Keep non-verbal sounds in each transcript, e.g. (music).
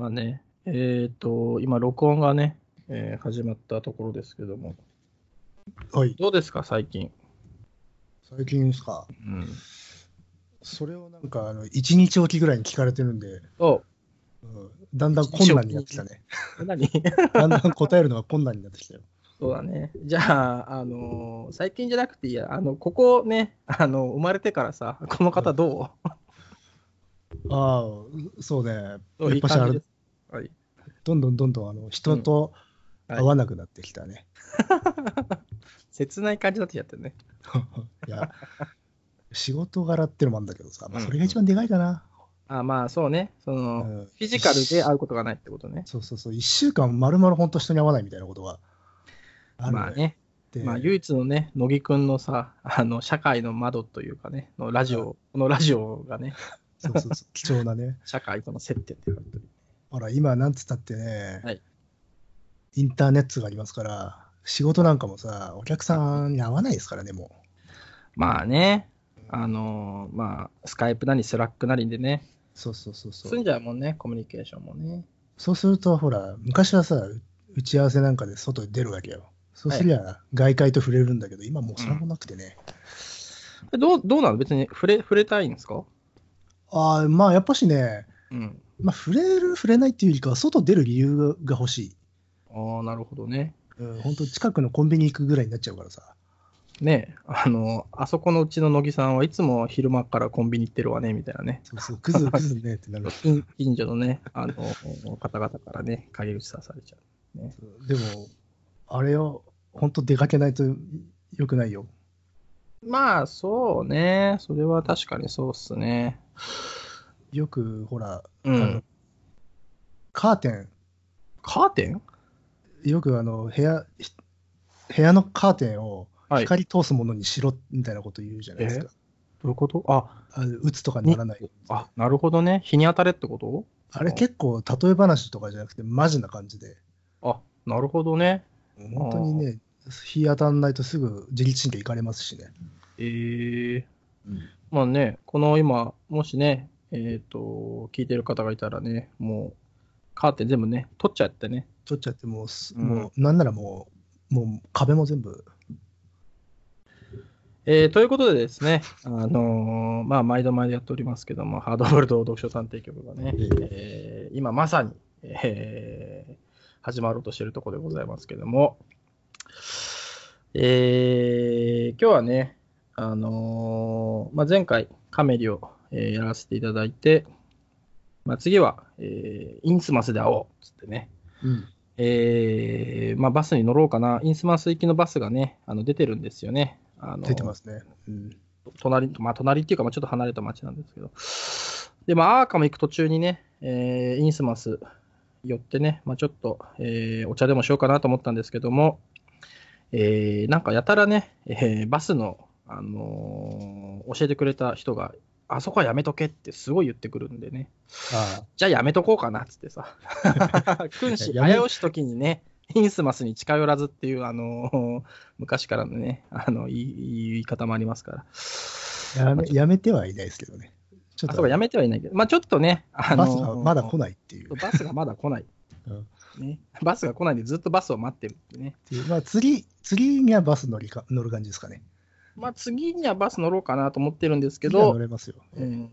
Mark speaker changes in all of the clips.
Speaker 1: まあね、えっ、と、今、録音がね、えー始まったところですけども、
Speaker 2: はい。
Speaker 1: どうですか、最近？
Speaker 2: 最近ですか？
Speaker 1: うん。
Speaker 2: それをなんか、あの、1日おきぐらいに聞かれてるんで、
Speaker 1: お
Speaker 2: うん、だんだん困難になってきたね。
Speaker 1: 何？(laughs)
Speaker 2: だんだん答えるのが困難になってきたよ。
Speaker 1: そうだね。じゃあ、あのー最近じゃなくていいや、あの、ここね、あの、生まれてからさ、この方ど
Speaker 2: ああ、そうね。
Speaker 1: う、
Speaker 2: やっぱしあれ
Speaker 1: はい。
Speaker 2: どんどんどんどんあの人と
Speaker 1: はい
Speaker 2: 会わなくなってきたね。(laughs)
Speaker 1: 切ない感じになってきちゃってるね。(laughs)
Speaker 2: い、や、仕事柄ってのもあるんだけどさ、まあ、
Speaker 1: うん
Speaker 2: それが一番でかいかな。
Speaker 1: あまあ、そうね。その、
Speaker 2: うん
Speaker 1: フィジカルで会うことがないってことね。
Speaker 2: そうそうそう、1週間まるまる本当人に会わないみたいなことがある
Speaker 1: まあね。
Speaker 2: で
Speaker 1: まあ、唯一のね、乃木くんのさ、あの、社会の窓というかね、のラジオ、このラジオがね、(laughs)
Speaker 2: そうそうそう貴重なね。
Speaker 1: 社会との接点っていうか、
Speaker 2: ほら、今、なんつったってね、
Speaker 1: はい
Speaker 2: インターネットがありますから、仕事なんかもさ、お客さんに会わないですからね、も
Speaker 1: まあね、あのーまあ、 Skype なり Slack なりでね、
Speaker 2: う。そうそうそうそ
Speaker 1: 済ん
Speaker 2: う。
Speaker 1: じゃうもんね、コミュニケーションもね。
Speaker 2: そうすると、ほら、昔はさ、打ち合わせなんかで外に出るわけよ。そうすりゃ、外界と触れるんだけど、今もうそれもなくてね。
Speaker 1: えどうどうなの？別に触れ触れたいんですか？
Speaker 2: ああ、まあ、やっぱしね、
Speaker 1: うん。
Speaker 2: まあ、触れる、触れないっていうよりかは、外出る理由が欲しい。
Speaker 1: ああ、なるほどね。
Speaker 2: うん、本当近くのコンビニ行くぐらいになっちゃうからさ。
Speaker 1: ねあの、あそこのうちの乃木さんはいつも昼間からコンビニ行ってるわね、みたいなね。
Speaker 2: そうそう、クズクズねってなる。(laughs)
Speaker 1: 近近所のね、あの、方々からね、陰口さされちゃう。ね、
Speaker 2: でも、あれよ、本当出かけないとよくないよ。
Speaker 1: まあ、そうね。それは確かにそうっすね。
Speaker 2: よく、ほら、
Speaker 1: うん。
Speaker 2: カーテン、
Speaker 1: カーテン？
Speaker 2: よくあの部屋、ひ部屋のカーテンを
Speaker 1: はい。ど
Speaker 2: 光通すものにしろみたいなこと言うじゃないですか。
Speaker 1: ういうこと？あ、
Speaker 2: あ打つとかにならない。
Speaker 1: あ、なるほどね。日に当たれってこと？
Speaker 2: あれ結構、例え話とかじゃなくて、マジな感じで、
Speaker 1: あ、なるほどね。
Speaker 2: 本当にね、日当たらないとすぐ自律神経いかれますしね。
Speaker 1: ええまあね、この今、もしね、えっ、と、聞いてる方がいたらね、もう、カーテン全部ね、取っちゃってね。
Speaker 2: 取っちゃってもうす、
Speaker 1: うん。
Speaker 2: もうなんならもう、もう壁も全部、
Speaker 1: えーということでですね、あのーまあ、毎度毎度やっておりますけども、ハードボールド読書探偵局がね、えー今まさに、えー始まろうとしているところでございますけども、えー今日はね、あのーまあ、前回カメリを、えーやらせていただいて、まあ、次は、えーインスマスで会おうっつってね、
Speaker 2: うん、
Speaker 1: えーまあ、バスに乗ろうかな、インスマス行きのバスがね、あの出てるんですよね。あの
Speaker 2: 出てますね。うん
Speaker 1: 隣、まあ、隣っていうか、まあ、ちょっと離れた町なんですけど。で、まあ、アーカム行く途中にね、えーインスマス寄ってね、まあ、ちょっと、えーお茶でもしようかなと思ったんですけども、えーなんかやたらね、えーバスの、あのー教えてくれた人が、あそこはやめとけってすごい言ってくるんでね、
Speaker 2: あ
Speaker 1: じゃあやめとこうかなっつってさ、(laughs) 君子危うし時にね、インスマスに近寄らずっていう、あのー昔からのね、あの、いい言い方もありますから。
Speaker 2: あやめやめてはいないですけどね。ちょっと
Speaker 1: やめてはいないけど、まあちょっとね、あの
Speaker 2: バスがまだ来ないっていう。
Speaker 1: バスがまだ来ない。
Speaker 2: うん
Speaker 1: ね、バスが来ないんでずっとバスを待ってるってね。
Speaker 2: まあ、次、次にはバス乗りか乗る感じですかね。
Speaker 1: まあ次にはバス乗ろうかなと思ってるんですけど、
Speaker 2: 乗れますよ。
Speaker 1: うん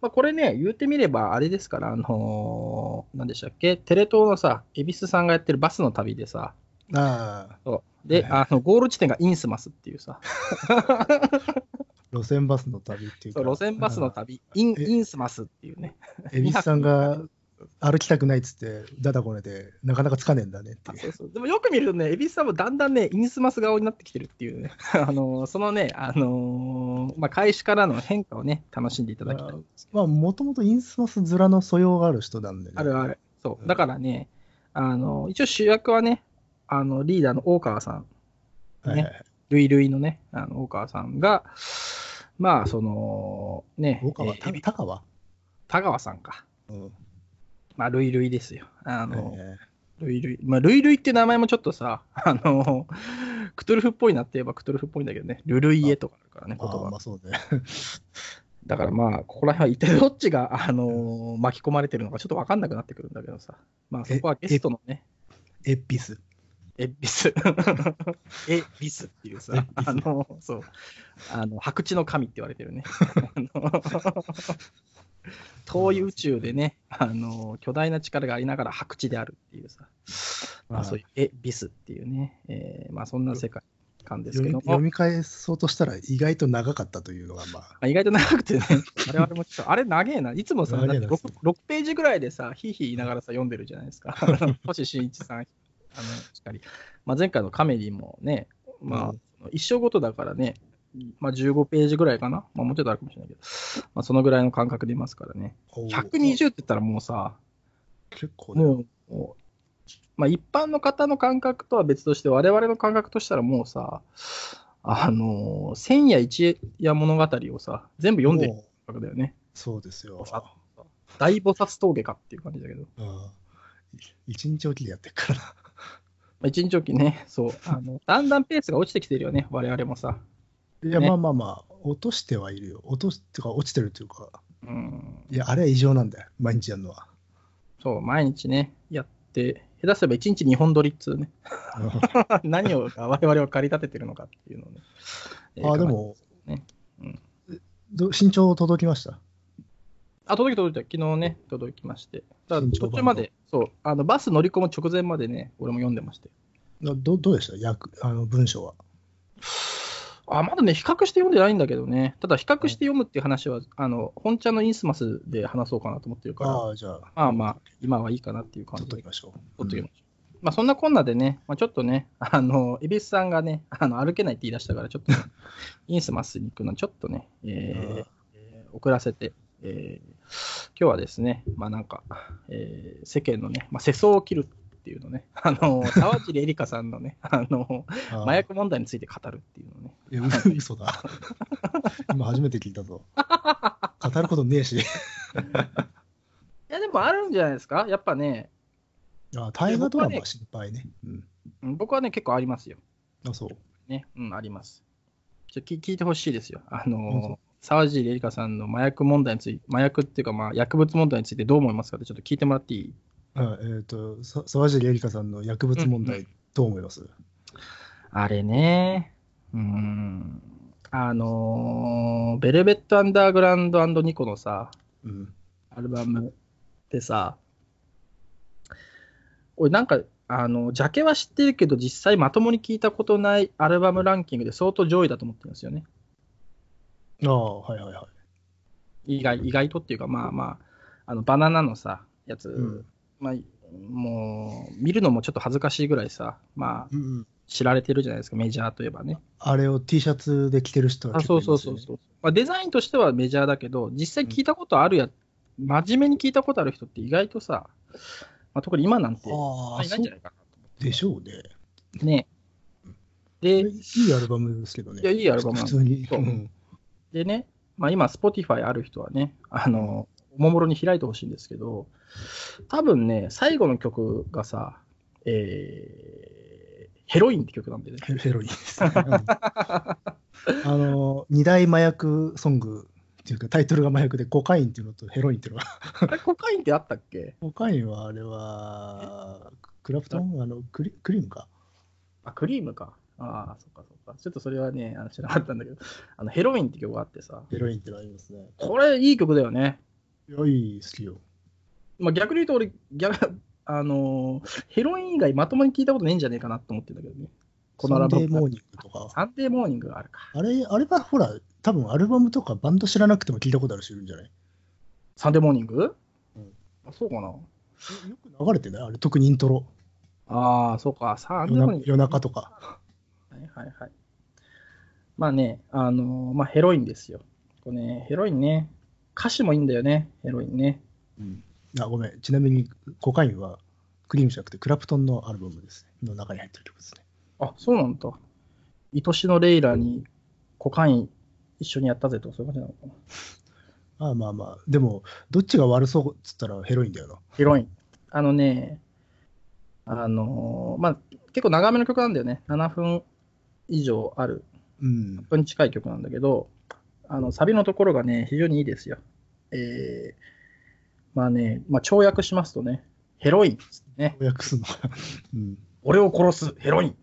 Speaker 1: まあ、これね、言ってみればあれですから、あのー、何でしたっけ、テレ東のさ、恵比寿さんがやってるバスの旅でさ、
Speaker 2: ああ、
Speaker 1: そう。で、
Speaker 2: はい
Speaker 1: あのゴール地点がインスマスっていうさ、(laughs)
Speaker 2: 路線バスの旅っていうか。
Speaker 1: そう路線バスの旅、イン
Speaker 2: え
Speaker 1: インスマスっていうね。
Speaker 2: 恵比寿さんが歩きたくないっつって、だだこねて、なかなかつかねえんだねっていう。
Speaker 1: あそうそうでもよく見るとね、恵比寿さんもだんだんね、インスマス顔になってきてるっていうね、(laughs) あのーそのね、あのーまあ、開始からの変化をね、楽しんでいただきたい。
Speaker 2: まあ、もともとインスマス面の素養がある人なんでね。
Speaker 1: あるある。そう。だからね、あのー一応主役はね、あの、リーダーの大川さん、
Speaker 2: はいはいはい。
Speaker 1: ルイルイのね、あの大川さんが、まあ、その、ね、
Speaker 2: 大川、
Speaker 1: えー
Speaker 2: た高川
Speaker 1: 田川さんか。
Speaker 2: うん。
Speaker 1: まあ、ルイルイですよ。あの、
Speaker 2: え
Speaker 1: ルイルイ。まあ、ルイルイって名前もちょっとさ、(laughs) あの、クトゥルフっぽいなって言えばクトゥルフっぽいんだけどね、ルルイエとかあるからね、言葉
Speaker 2: ーまあそうね。(laughs)
Speaker 1: だからまあ、ここら辺は一体どっちが、あのー巻き込まれてるのかちょっと分かんなくなってくるんだけどさ。まあ、そこはゲストのね、
Speaker 2: エッピス。
Speaker 1: エビス。エ (laughs) ビスっていうさ、あの、そう、あの、白地の神って言われてるね。遠い宇宙でね、あの、巨大な力がありながら白地であるっていうさ、まあ。そういうエビスっていうね、えーまあそんな世界観ですけども、
Speaker 2: 読み返そうとしたら意外と長かったというのが、まあ、
Speaker 1: まあ意外と長くてね、我々もちょっと、あれ長えな、いつもさ、だって
Speaker 2: 長えな
Speaker 1: 6, 6ページぐらいでさ、ひいひい言いながらさ、読んでるじゃないですか。(laughs) 星新一さん、あの、しっかり。まあ、前回のカメリもね、まあ、一生ごとだからね、まあ、15ページぐらいかな。まあ、もうちょっとあるかもしれないけど、まあ、そのぐらいの感覚でいますからね。
Speaker 2: おー
Speaker 1: 120って言ったらもうさ、
Speaker 2: 結構ね。
Speaker 1: もう、まあ、一般の方の感覚とは別として、我々の感覚としたらもうさ、あの千夜一夜物語をさ、全部読んでる感覚だよね。
Speaker 2: そうですよ。
Speaker 1: さ大菩薩峠かっていう感じだけど。
Speaker 2: うん一日おきでやってるからな。
Speaker 1: まあ、一日おきね、そう、あの、だんだんペースが落ちてきてるよね、我々もさ。
Speaker 2: いや、
Speaker 1: ね
Speaker 2: まあまあまあ、落としてはいるよ。落とすってか、落ちてるっていうか、
Speaker 1: うん。
Speaker 2: いや、あれは異常なんだよ。毎日やるのは。
Speaker 1: そう、毎日ね、やって、下手すれば一日2本撮りっつうね。(laughs) 何を我々を駆り立ててるのかっていうのをね。えー
Speaker 2: あ、で。も、
Speaker 1: ねうん
Speaker 2: ど身長届きました？
Speaker 1: あ、届き届いた。昨日ね、届きまして。だから
Speaker 2: 身長
Speaker 1: 途中まで、そう、あの、バス乗り込む直前までね、俺も読んでまして。
Speaker 2: などどうでした？役あの文章は。
Speaker 1: あ、まだね、比較して読んでないんだけどね。ただ、比較して読むっていう話は、あの、本ちゃんのインスマスで話そうかなと思ってるから、
Speaker 2: ああ、じゃあ、
Speaker 1: まあまあ、今はいいかなっていう感じで
Speaker 2: 取っとき。ましょう。
Speaker 1: 取っときましょう。まあ、そんなこんなでね、まあ、ちょっとね、あの、恵比寿さんがね、あの歩けないって言い出したから、ちょっと、(laughs) インスマスに行くのちょっとね、えー
Speaker 2: うん
Speaker 1: えー遅らせて、えー今日はですね、まあなんか、えー世間のね、まあ、世相を切るっていうのね、(laughs) あの、沢尻エリカさんのね、(laughs) あの、麻薬問題について語るっていうのね。
Speaker 2: いや、う嘘だ。(laughs) 今初めて聞いたぞ。語ることねえし。
Speaker 1: いや、でもあるんじゃないですか？やっぱね、
Speaker 2: あ大河ドラマ心配ね。うん。
Speaker 1: うん僕はね、結構ありますよ。
Speaker 2: あ、そう。
Speaker 1: ね、うん、あります。ちょ聞聞いてほしいですよ。あの沢尻エリカさんの麻薬問題について、麻薬っていうか、まあ、薬物問題についてどう思いますかってちょっと聞いてもらっていい？
Speaker 2: あえっ、と、さ沢尻エリカさんの薬物問
Speaker 1: うんう
Speaker 2: 題、どう思います、
Speaker 1: あれね、うーん、あのーベルベット・アンダーグラウンドニコのさ、
Speaker 2: うん。
Speaker 1: アルバムってさ、俺なんか、あの、ジャケは知ってるけど、実際まともに聞いたことないアルバムランキングで相当上位だと思ってるんですよね。
Speaker 2: ああ、はいはいはい。
Speaker 1: 意外、意外とっていうか、まあまあ、あの、バナナのさ、やつ、
Speaker 2: うん
Speaker 1: まあ、もう、見るのもちょっと恥ずかしいぐらいさ、まあ、
Speaker 2: うんうん、
Speaker 1: 知られてるじゃないですか、メジャーといえばね。
Speaker 2: あれを T シャツで着てる人は
Speaker 1: あ
Speaker 2: 結
Speaker 1: そうそうそうそう。まあ、デザインとしてはメジャーだけど、実際聞いたことあるや、真面目に聞いたことある人って意外とさ、まあ、特に今なんて、
Speaker 2: ああ、
Speaker 1: いないんじゃないか
Speaker 2: でしょうね。
Speaker 1: な。ね。
Speaker 2: い
Speaker 1: で、
Speaker 2: いアルバムですけどね。
Speaker 1: いやいいアルバム
Speaker 2: 普通に。
Speaker 1: そうんでね、まあ、今、Spotify ある人はね、あの、おもむろに開いてほしいんですけど、多分ね、最後の曲がさ、えー、ヘロインって曲なんでね。
Speaker 2: ヘヘロインですね。うんあの、二大麻薬ソングっていうか、タイトルが麻薬で、コカインっていうのとヘロインっていうのが。
Speaker 1: あれ、コカインってあったっけ？
Speaker 2: コカインはあれは、クラプト？ンあのクリクリームか？
Speaker 1: あ、クリームか。ああ、そっかそっか。ちょっとそれはね、あの知らなかったんだけど、あのヘロインって曲があってさ、
Speaker 2: ヘロインってのありますね。
Speaker 1: これいい曲だよね。
Speaker 2: いや、いい、好きよ。
Speaker 1: まあ、逆に言うと俺、逆 (laughs) あのーヘロイン以外まともに聞いたことないんじゃねえかなと思ってんだけどね。このア
Speaker 2: サン
Speaker 1: ルバム
Speaker 2: デーモーニングとか。
Speaker 1: サンデーモーニングがあるか。
Speaker 2: あれ、あれはほら、多分アルバムとかバンド知らなくても聞いたことある人いるんじゃない？
Speaker 1: サンデーモーニング、
Speaker 2: うん
Speaker 1: あそうかな。
Speaker 2: よく流れてない？あれ、特にイントロ。
Speaker 1: ああ、そうか。サンデー
Speaker 2: 夜な
Speaker 1: モーニング。
Speaker 2: 夜中とか。
Speaker 1: はいはいはい。まあね、あのーまあヘロインですよ。これね、ヘロインね、歌詞もいいんだよね、ヘロインね。
Speaker 2: うん。あ、ごめん。ちなみに、コカインはクリームじゃなくて、クラプトンのアルバムですね。の中に入ってる曲ですね。
Speaker 1: あ、そうなんだ。愛しのレイラにコカイン一緒にやったぜとかそういう感じなのかな。
Speaker 2: ま (laughs) あまあまあ。でも、どっちが悪そうっつったらヘロインだよな。
Speaker 1: ヘロイン。あのね、あのーまあ、結構長めの曲なんだよね。7分以上ある、
Speaker 2: うん
Speaker 1: 1。分近い曲なんだけど、あの、サビのところがね、非常にいいですよ。えー、まあね、まあ、跳躍しますとね、ヘロインっつってね、
Speaker 2: 予約するのか。(laughs) うん。
Speaker 1: 俺を殺すヘロインっ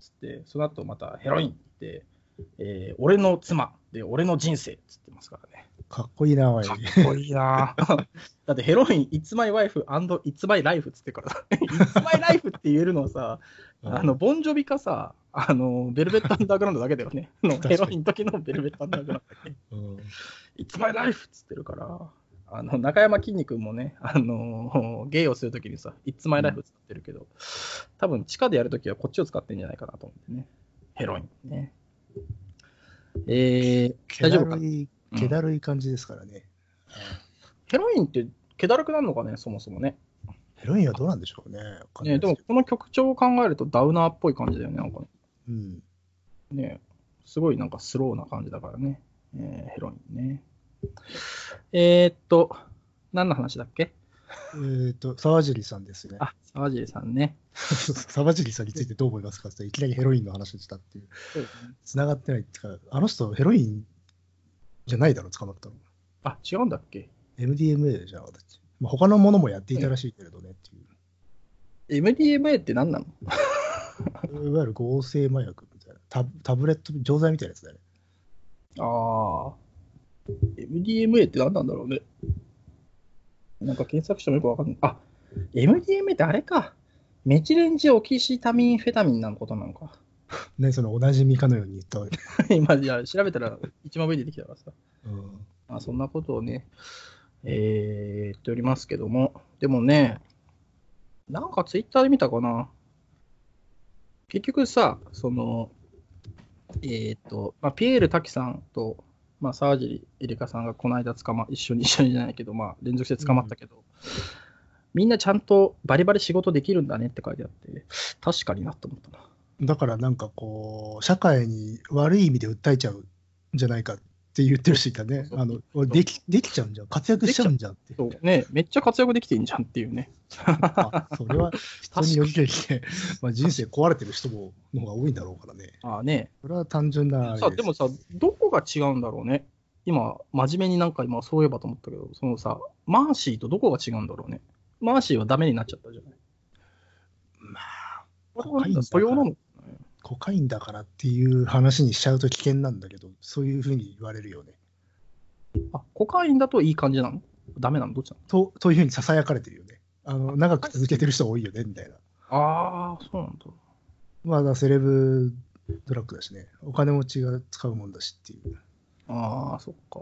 Speaker 1: つって、その後またヘロインってえー、俺の妻で俺の人生っつってますからね。
Speaker 2: かっこいいな、おい。
Speaker 1: かっこいいな (laughs) だってヘロイン、It's my wife and It's my life っつってからさ、It's my life って言えるのはさ、あの、ボンジョビかさ、あの、ベルベットアンダーグラウンドだけだよね。のヘロインの時のベルベットアンダーグラウンドだけ。
Speaker 2: うん、
Speaker 1: It's my life! っつってるから、あの中山きんに君もね、あのゲイをするときにさ、It's my life 使ってるけど、多分地下でやるときはこっちを使ってんじゃないかなと思ってね。ヘロインね。えー、
Speaker 2: 気
Speaker 1: 大丈夫か？
Speaker 2: 気だるい感じですからね。
Speaker 1: ヘロインって気だるくなるのかね、そもそもね。
Speaker 2: ヘロインはどうなんでしょうね。
Speaker 1: ねでもこの曲調を考えるとダウナーっぽい感じだよね、なんかね。
Speaker 2: どうん。
Speaker 1: ねすごいなんかスローな感じだからね。えーヘロインね。えー、っと、何の話だっけ？
Speaker 2: えっ、と、沢尻さんですね。
Speaker 1: あ、沢尻さんね。(laughs)
Speaker 2: 沢尻さんについてどう思いますかっていきなりヘロインの話をしたっていう。
Speaker 1: そうですね。
Speaker 2: 繋がってないっていうか、あの人ヘロインじゃないだろ、捕まったの。
Speaker 1: あ、違うんだっけ
Speaker 2: ？MDMA じゃなかったっけまあ、他のものもやっていたらしいけれどねっていう。
Speaker 1: MDMA って何なの？
Speaker 2: いわゆる合成麻薬みたいな。タタブレット、錠剤みたいなやつだよね。
Speaker 1: ああ。MDMA って何なんだろうね。なんか検索してもよくわかんない。あ、MDMA ってあれか。メチレンジオキシタミンフェタミンなのことなのか。(laughs)
Speaker 2: ね、そのおなじみかのように言ったわけ。(laughs)
Speaker 1: 今、じゃあ調べたら一番上に出てきたからさ。
Speaker 2: うん
Speaker 1: まあ、そんなことをね、えー、言っておりますけども。でもね、なんかツイッターで見たかな。結局さ、その、えっ、と、まあ、ピエール滝さんと、まあ、沢尻エリカさんがこの間捕ま、一緒に一緒にじゃないけど、まあ、連続して捕まったけど、みんなちゃんとバリバリ仕事できるんだねって書いてあって、確かになと思ったな。
Speaker 2: だからなんかこう、社会に悪い意味で訴えちゃうんじゃないかって言ってる人いたね。あの俺できできちゃうんじゃん、活躍しちゃうんじゃんって。
Speaker 1: そうね、めっちゃ活躍できてんじゃんっていうね。
Speaker 2: あそれは人によりけりで、(laughs) まあ、人生壊れてる人もの方が多いんだろうからね。
Speaker 1: ああね、
Speaker 2: それは単純なあれ
Speaker 1: さでもさ、どこが違うんだろうね。今、真面目になんか今そういえばと思ったけど、そのさ、マーシーとどこが違うんだろうね。マーシーはダメになっちゃったじゃない。
Speaker 2: まあ、
Speaker 1: これは素養なの？
Speaker 2: コカインだからっていう話にしちゃうと危険なんだけど、そういうふうに言われるよね。
Speaker 1: あ、コカインだといい感じなの？ダメなの？どっちな
Speaker 2: とというふうにささやかれてるよね。あの長く続けてる人多いよね、みたいな。
Speaker 1: のああ、そうなんだ。
Speaker 2: まあ、だセレブドラッグだしね。お金持ちが使うもんだしっていう。
Speaker 1: ああ、そっか。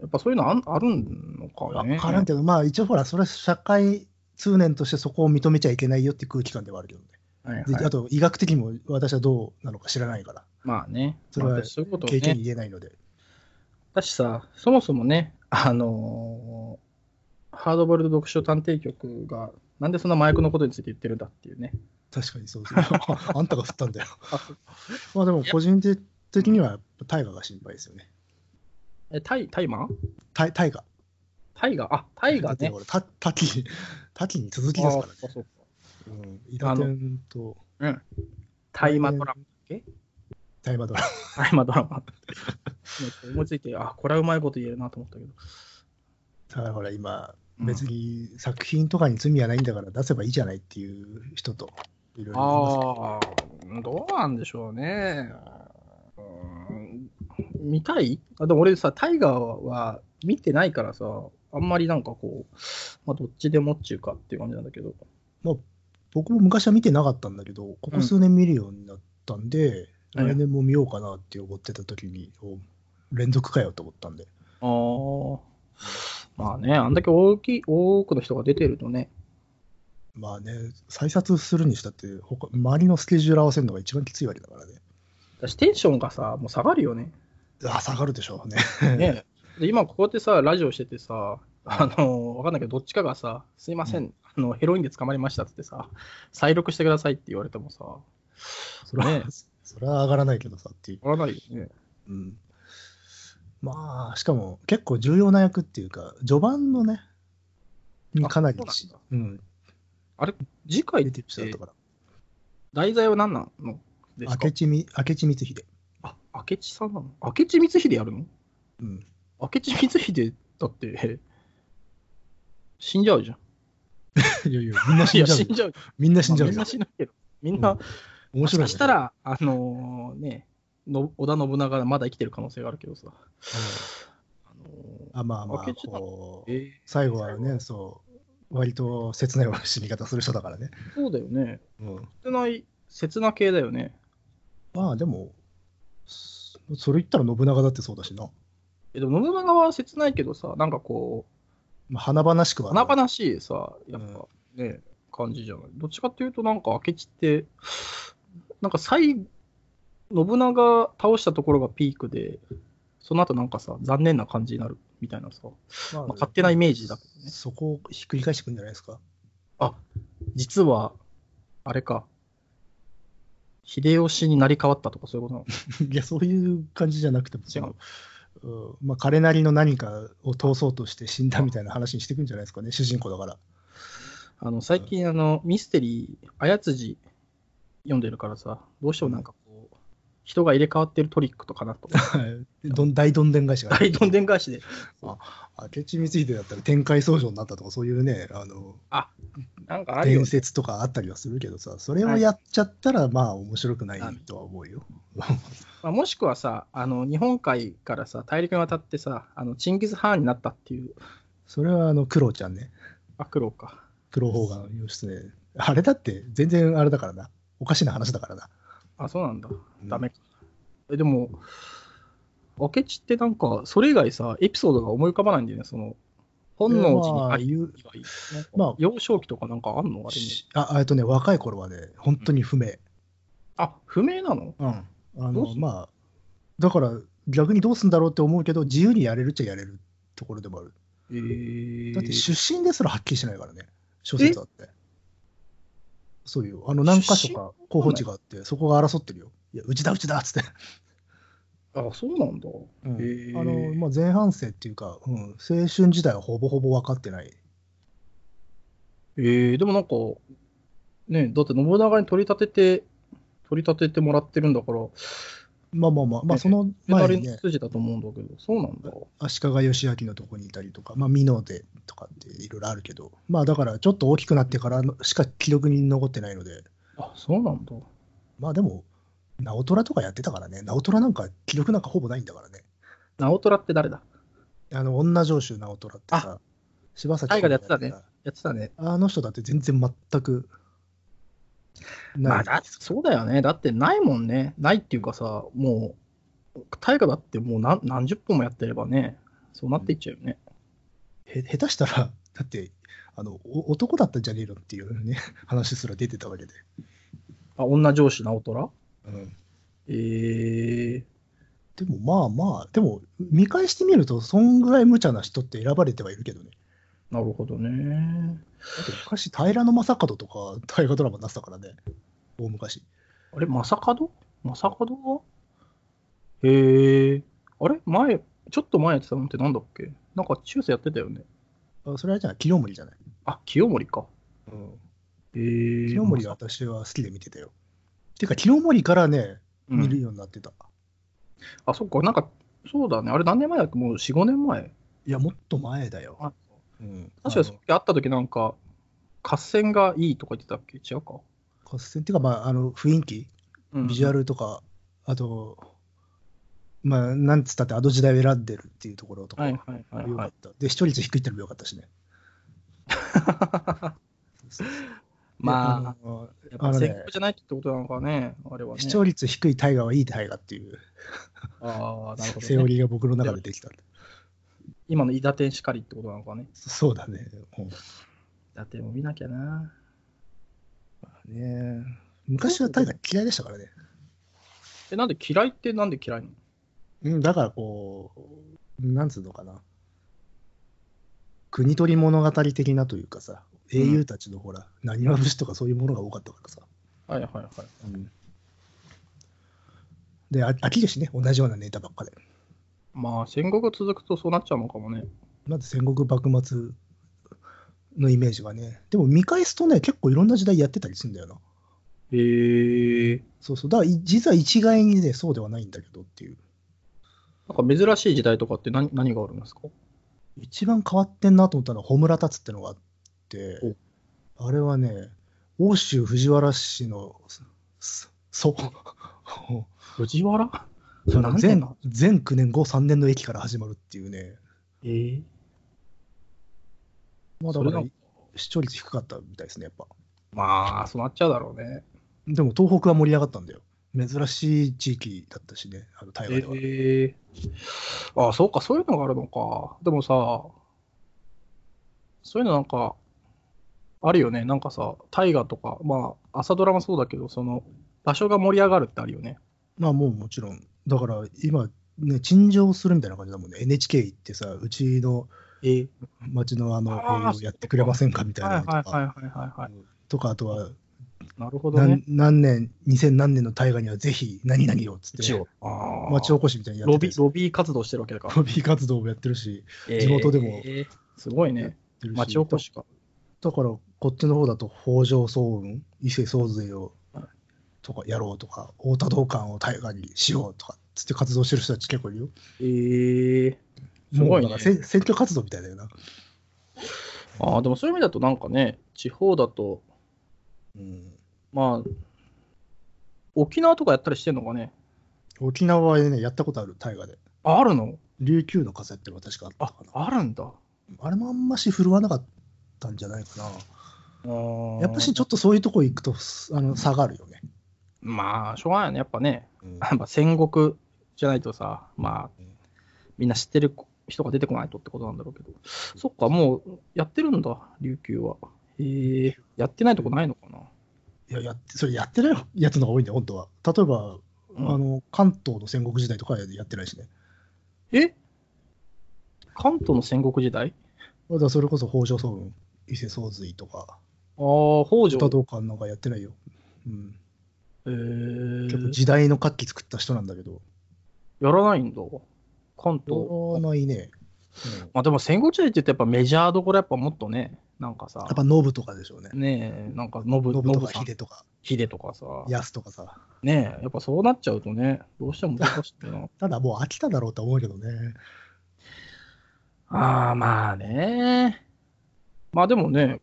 Speaker 1: やっぱそういうのあんあるのかね。
Speaker 2: わからんけど、まあ一応ほら、それは社会通念としてそこを認めちゃいけないよって空気感ではあるけどね。
Speaker 1: はいはい
Speaker 2: であと、医学的にも私はどうなのか知らないから、
Speaker 1: まあね。
Speaker 2: それは
Speaker 1: まあそういうことを
Speaker 2: 経験
Speaker 1: ね。
Speaker 2: 言えないので。
Speaker 1: だしさ、そもそもね、あのーハードボイルド読書探偵局が、なんでそんな麻薬のことについて言ってるんだっていうね。
Speaker 2: 確かにそうそう。(laughs) あんたが振ったんだよ。(laughs) まあでも、個人的には大河が心配ですよね。
Speaker 1: え、タイ、タイマン
Speaker 2: 大大河。
Speaker 1: タイガー、あ、タイガーね。
Speaker 2: 俺、た滝、滝に続きですからね
Speaker 1: あ。そうか
Speaker 2: うん。伊達天と
Speaker 1: うん。タイマドラマ。
Speaker 2: 大河ドラマ。
Speaker 1: タイマドラマ。思いついて、あ、これはうまいこと言えるなと思ったけど。
Speaker 2: ただほら、今、
Speaker 1: うん
Speaker 2: 別に作品とかに罪はないんだから出せばいいじゃないっていう人と、いろいろ
Speaker 1: ああ、どうなんでしょうね。うん見たい？あでも俺さ、タイガーは見てないからさ、あんまりなんかこう、まあ、どっちでもっちゅうかっていう感じなんだけど。
Speaker 2: まあ、僕も昔は見てなかったんだけど、ここ数年見るようになったんで、
Speaker 1: うん
Speaker 2: 来年も見ようかなって思ってた時に、お連続かよと思ったんで。
Speaker 1: ああ。まあね、あんだけ大きい、多くの人が出てるとね。
Speaker 2: まあね、再撮するにしたって、他周りのスケジュール合わせるのが一番きついわけだからね。
Speaker 1: だしテンションがさ、もう下がるよね。
Speaker 2: あ、下がるでしょうね。
Speaker 1: ねで今こうやってさ、ラジオしててさ、あの、わかんないけど、どっちかがさ、すいません、あの、ヘロインで捕まりましたってさ、再録してくださいって言われてもさ、
Speaker 2: それは、
Speaker 1: ね
Speaker 2: それは上がらないけどさっていう。
Speaker 1: わからないよね。
Speaker 2: うん。まあ、しかも結構重要な役っていうか、序盤のね、にかなり
Speaker 1: うなんだ
Speaker 2: うん、
Speaker 1: 次回
Speaker 2: 出
Speaker 1: って
Speaker 2: てる人だったから。
Speaker 1: 題材は何なの？ですか？
Speaker 2: 明智み明智光秀。
Speaker 1: あ、明智さんなの？明智光秀やるの？
Speaker 2: うん。
Speaker 1: 明智光秀だって、死んじゃうじゃん。(laughs)
Speaker 2: いやいや、みんな死んじゃうよ。
Speaker 1: 死んじゃう。
Speaker 2: みんな死んじゃう
Speaker 1: みんな。死ぬけど。みんな、
Speaker 2: うん面白いね。
Speaker 1: もしかしたら、あのね、の織田信長がまだ生きてる可能性があるけどさ。
Speaker 2: うん
Speaker 1: あのー
Speaker 2: あ、まあまあこう、
Speaker 1: え
Speaker 2: 最後はね、そう、割と切ない死に方する人だからね。
Speaker 1: ーそうだよね。
Speaker 2: うん。
Speaker 1: 切ない、切な系だよね。
Speaker 2: まあでも、そそれ言ったら信長だってそうだしな。
Speaker 1: えでも信長は切ないけどさ、なんかこ
Speaker 2: まあ、華々しく
Speaker 1: う、
Speaker 2: は。
Speaker 1: 華々しいさ、やっぱね、感じじゃない。どっちかっていうと、なんか明智って、なんか最、信長倒したところがピークで、その後なんかさ、残念な感じになるみたいなさ、
Speaker 2: まあ
Speaker 1: まあ、勝手なイメージだけどね。
Speaker 2: そこをひっくり返してくんじゃないですか？
Speaker 1: あ、実は、あれか、秀吉になり変わったとかそういうことなの？(laughs)
Speaker 2: いや、そういう感じじゃなくても、
Speaker 1: 違う
Speaker 2: うんまあ、彼なりの何かを通そうとして死んだみたいな話にしていくんじゃないですかね、主人公だから。
Speaker 1: あの最近あの、ミステリー、あやつじ読んでるからさ、どうしてもなんか人が入れ替わってるトリックとかなと。
Speaker 2: どん大どんでん返しが。
Speaker 1: 大どんでん返しで。(laughs)
Speaker 2: 明智光秀だったら天海僧正になったとか、そういうね、あの
Speaker 1: なんかあ
Speaker 2: 伝。説とかあったりはするけどさ、それをやっちゃったら、まあ面白くないとは思うよ。(laughs)
Speaker 1: まあ、もしくはさ、あの日本海からさ、大陸に渡ってさ、あのチンギス・ハーンになったっていう、
Speaker 2: それはあの、クロウちゃんね、
Speaker 1: あ、苦労か。
Speaker 2: クロウホーガン義経。あれだって全然あれだからな。おかしな話だからな。
Speaker 1: あ、そうなんだ。
Speaker 2: うん
Speaker 1: ダメか。え、でも、明智ってなんか、それ以外さ、エピソードが思い浮かばないんだよね、その、本能寺にあ
Speaker 2: うまあ
Speaker 1: 幼少期とかなんかあんの？あれに。
Speaker 2: あ、えっとね、若い頃はね、本当に不明。
Speaker 1: あ、不明なの？
Speaker 2: うん。あの、まあ、だから逆にどうすんだろうって思うけど、自由にやれるっちゃやれるところでもある。
Speaker 1: えー、
Speaker 2: だって出身ですらはっきりしないからね、諸説あって。そういう、あの何箇所か候補地があって、そこが争ってるよ。いや、うちだ、うちだっつって。
Speaker 1: あ、そうなんだ。
Speaker 2: うんあのまあ、前半生っていうか、うん、青春時代はほぼほぼ分かってない。
Speaker 1: えー、でもなんか、ね、だって信長に取り立てて、取り立ててもらってるんだから、
Speaker 2: まあまあまあ、まあ、
Speaker 1: ね
Speaker 2: その前にね、
Speaker 1: の筋だと思うんだけど、そうなんだ。
Speaker 2: 足利義昭のとこにいたりとか、まあ、美濃でとかっていろいろあるけど、まあだからちょっと大きくなってからのしか記録に残ってないので、
Speaker 1: あ、そうなんだ。
Speaker 2: まあでも、直虎とかやってたからね、直虎なんか記録なんかほぼないんだからね。
Speaker 1: 直虎って誰だ？
Speaker 2: あの、女城主直虎ってさ、柴崎
Speaker 1: 大河でやってたねやってたね。
Speaker 2: あの人だって全然全く。
Speaker 1: まあ、だそうだよね。だってないもんね。ないっていうかさ、もう、大河だってもう何何十本もやってればね、そうなっていっちゃうよね。
Speaker 2: へ下手したら、だって、あのお男だったんじゃねえのっていうね、話すら出てたわけで。
Speaker 1: あ、女上司直虎？
Speaker 2: うん、
Speaker 1: えー、
Speaker 2: でもまあまあ、でも見返してみると、そんぐらい無茶な人って選ばれてはいるけどね。
Speaker 1: なるほどね。
Speaker 2: だって昔、平野正門とか大河ドラマになってたからね、大昔。
Speaker 1: あれ、正門？正門は？へえあれ？前、ちょっと前やってたのってなんだっけ？なんか中世やってたよね。
Speaker 2: あそれはじゃあ、清盛じゃない。
Speaker 1: あ、清盛か。
Speaker 2: うん、
Speaker 1: へえ
Speaker 2: 清盛は私は好きで見てたよ。てか、清盛からね、
Speaker 1: うん
Speaker 2: 見るようになってた。
Speaker 1: あ、そっか、なんか、そうだね。あれ何年前だっけ？もう4、5年前。
Speaker 2: いや、もっと前だよ。
Speaker 1: あ
Speaker 2: うん、
Speaker 1: 確かにその時会った時なんか、合戦がいいとか言ってたっけ？違うか？
Speaker 2: 合戦っていうか、まあ、あの雰囲気、
Speaker 1: うん
Speaker 2: ビジュアルとか、あと、まあ、なんつったって、あの時代を選んでるっていうところとか、
Speaker 1: はいはいはいはい。
Speaker 2: よかった。で、視聴率低いってのもよかったしね。(laughs)
Speaker 1: まあ、
Speaker 2: あ、
Speaker 1: やっぱ
Speaker 2: あのね
Speaker 1: 戦国じゃないってことなのかね、あれはね。
Speaker 2: 視聴率低い大河はいい大河っていう
Speaker 1: ああ、なるほ
Speaker 2: セオ
Speaker 1: ど、ね。
Speaker 2: リーが僕の中でできた。
Speaker 1: 今の伊達天しかりってことなのかね。
Speaker 2: そうだね。うん
Speaker 1: 伊達天も見なきゃな。
Speaker 2: ね昔は大河嫌いでしたからね。
Speaker 1: え、なんで嫌いってなんで嫌いなの？
Speaker 2: うん、だからこう、なんつうのかな。国取り物語的なというかさ、英雄たちのほら、なにわ節とかそういうものが多かったからさ。
Speaker 1: はいはいはい。
Speaker 2: うん、で、あ飽きるしね、同じようなネタばっかで。
Speaker 1: まあ、戦国が続くとそうなっちゃうのかもね。
Speaker 2: まず戦国幕末のイメージがね。でも見返すとね、結構いろんな時代やってたりするんだよな。
Speaker 1: へえ。
Speaker 2: そうそう。だからい実は一概にね、そうではないんだけどっていう。
Speaker 1: なんか珍しい時代とかって何何があるんですか？
Speaker 2: 一番変わってんなと思ったのは、穂村達ってのがあって、あれはね、欧州藤原氏の、すそう、
Speaker 1: 藤原？
Speaker 2: その前
Speaker 1: なんでな
Speaker 2: 前9年後3年の駅から始まるっていうね、
Speaker 1: ええ
Speaker 2: まあだから
Speaker 1: それが
Speaker 2: 視聴率低かったみたいですね、やっぱ。
Speaker 1: まあ、そうなっちゃうだろうね。
Speaker 2: でも東北は盛り上がったんだよ。珍しい地域だったしね、あの大河では。
Speaker 1: ええああ、そうか、そういうのがあるのか。でもさ、そういうのなんか、あるよね。なんかさ、大河とか、まあ、朝ドラもそうだけど、その、場所が盛り上がるってあるよね。
Speaker 2: まあもうもちろん、だから今、ね、陳情するみたいな感じだもんね。NHK 行ってさ、うちの
Speaker 1: え？え
Speaker 2: 町のあの
Speaker 1: あ
Speaker 2: やってくれませんかみたい
Speaker 1: はい
Speaker 2: なのとか。とか、あとは
Speaker 1: なるほど
Speaker 2: 何,、
Speaker 1: ね。
Speaker 2: 何年、2000何年の大河にはぜひ何々をっつって。町おこしみたいにやってて
Speaker 1: ロビー、ロビー活動してるわけだから。
Speaker 2: ロビー活動もやってるし、地元でも
Speaker 1: ええすごいね。町おこしか。
Speaker 2: だから、こっちの方だと北条早雲、伊勢宗瑞を
Speaker 1: はい
Speaker 2: とかやろうとか、太田道館を大河にしようとかつって活動してる人たち結構いるよ。
Speaker 1: ええす
Speaker 2: も
Speaker 1: ごいね
Speaker 2: うだから。せ選挙活動みたいだよな。
Speaker 1: ああ、でもそういう意味だとなんかね、地方だと、
Speaker 2: うん、
Speaker 1: まあ、沖縄とかやったりしてんのかね？
Speaker 2: 沖縄はね、やったことある、大河で。
Speaker 1: ああるの？
Speaker 2: 琉球の風ってのが確かあった
Speaker 1: あ
Speaker 2: かな。
Speaker 1: あるんだ。
Speaker 2: あれもあんまし振るわなかったんじゃないかな。やっぱしちょ
Speaker 1: っ
Speaker 2: っとそういうとこ行くとあの差があるよね。
Speaker 1: と。まあ、しょうがないよね。やっぱね、
Speaker 2: うん
Speaker 1: やっぱ戦国じゃないとさ、まあ
Speaker 2: うん、
Speaker 1: みんな知ってる人が出てこないとってことなんだろうけど。そっか、もうやってるんだ、琉球は。ええやってないとこないのかな？
Speaker 2: いややって、それやってないやつの方が多いんだよ、本当は。例えば、
Speaker 1: うん
Speaker 2: あの関東の戦国時代とかはやってないしね。
Speaker 1: え？関東の戦国時代？
Speaker 2: だからそれこそ北条早雲、伊勢宗瑞とか、
Speaker 1: ああ、北条。
Speaker 2: 太田道館なんかやってないよ。うん、
Speaker 1: えー
Speaker 2: 結構時代の活気作った人なんだけど、
Speaker 1: やらないんだ。関東。
Speaker 2: やらないね。うん
Speaker 1: まあでも戦国時代って言ってやっぱメジャーどころやっぱもっとね、なんかさ
Speaker 2: やっ、ぱノブとかでしょうね。
Speaker 1: ねえ、なんかノブ、
Speaker 2: ノブとかヒデとか、
Speaker 1: 秀とかさ、
Speaker 2: ヤスとかさ。
Speaker 1: ねえ、やっぱそうなっちゃうとね、どうしても難しいな。(laughs)
Speaker 2: ただもう飽きただろうと思うけどね。
Speaker 1: ああ、まあね。まあでもね、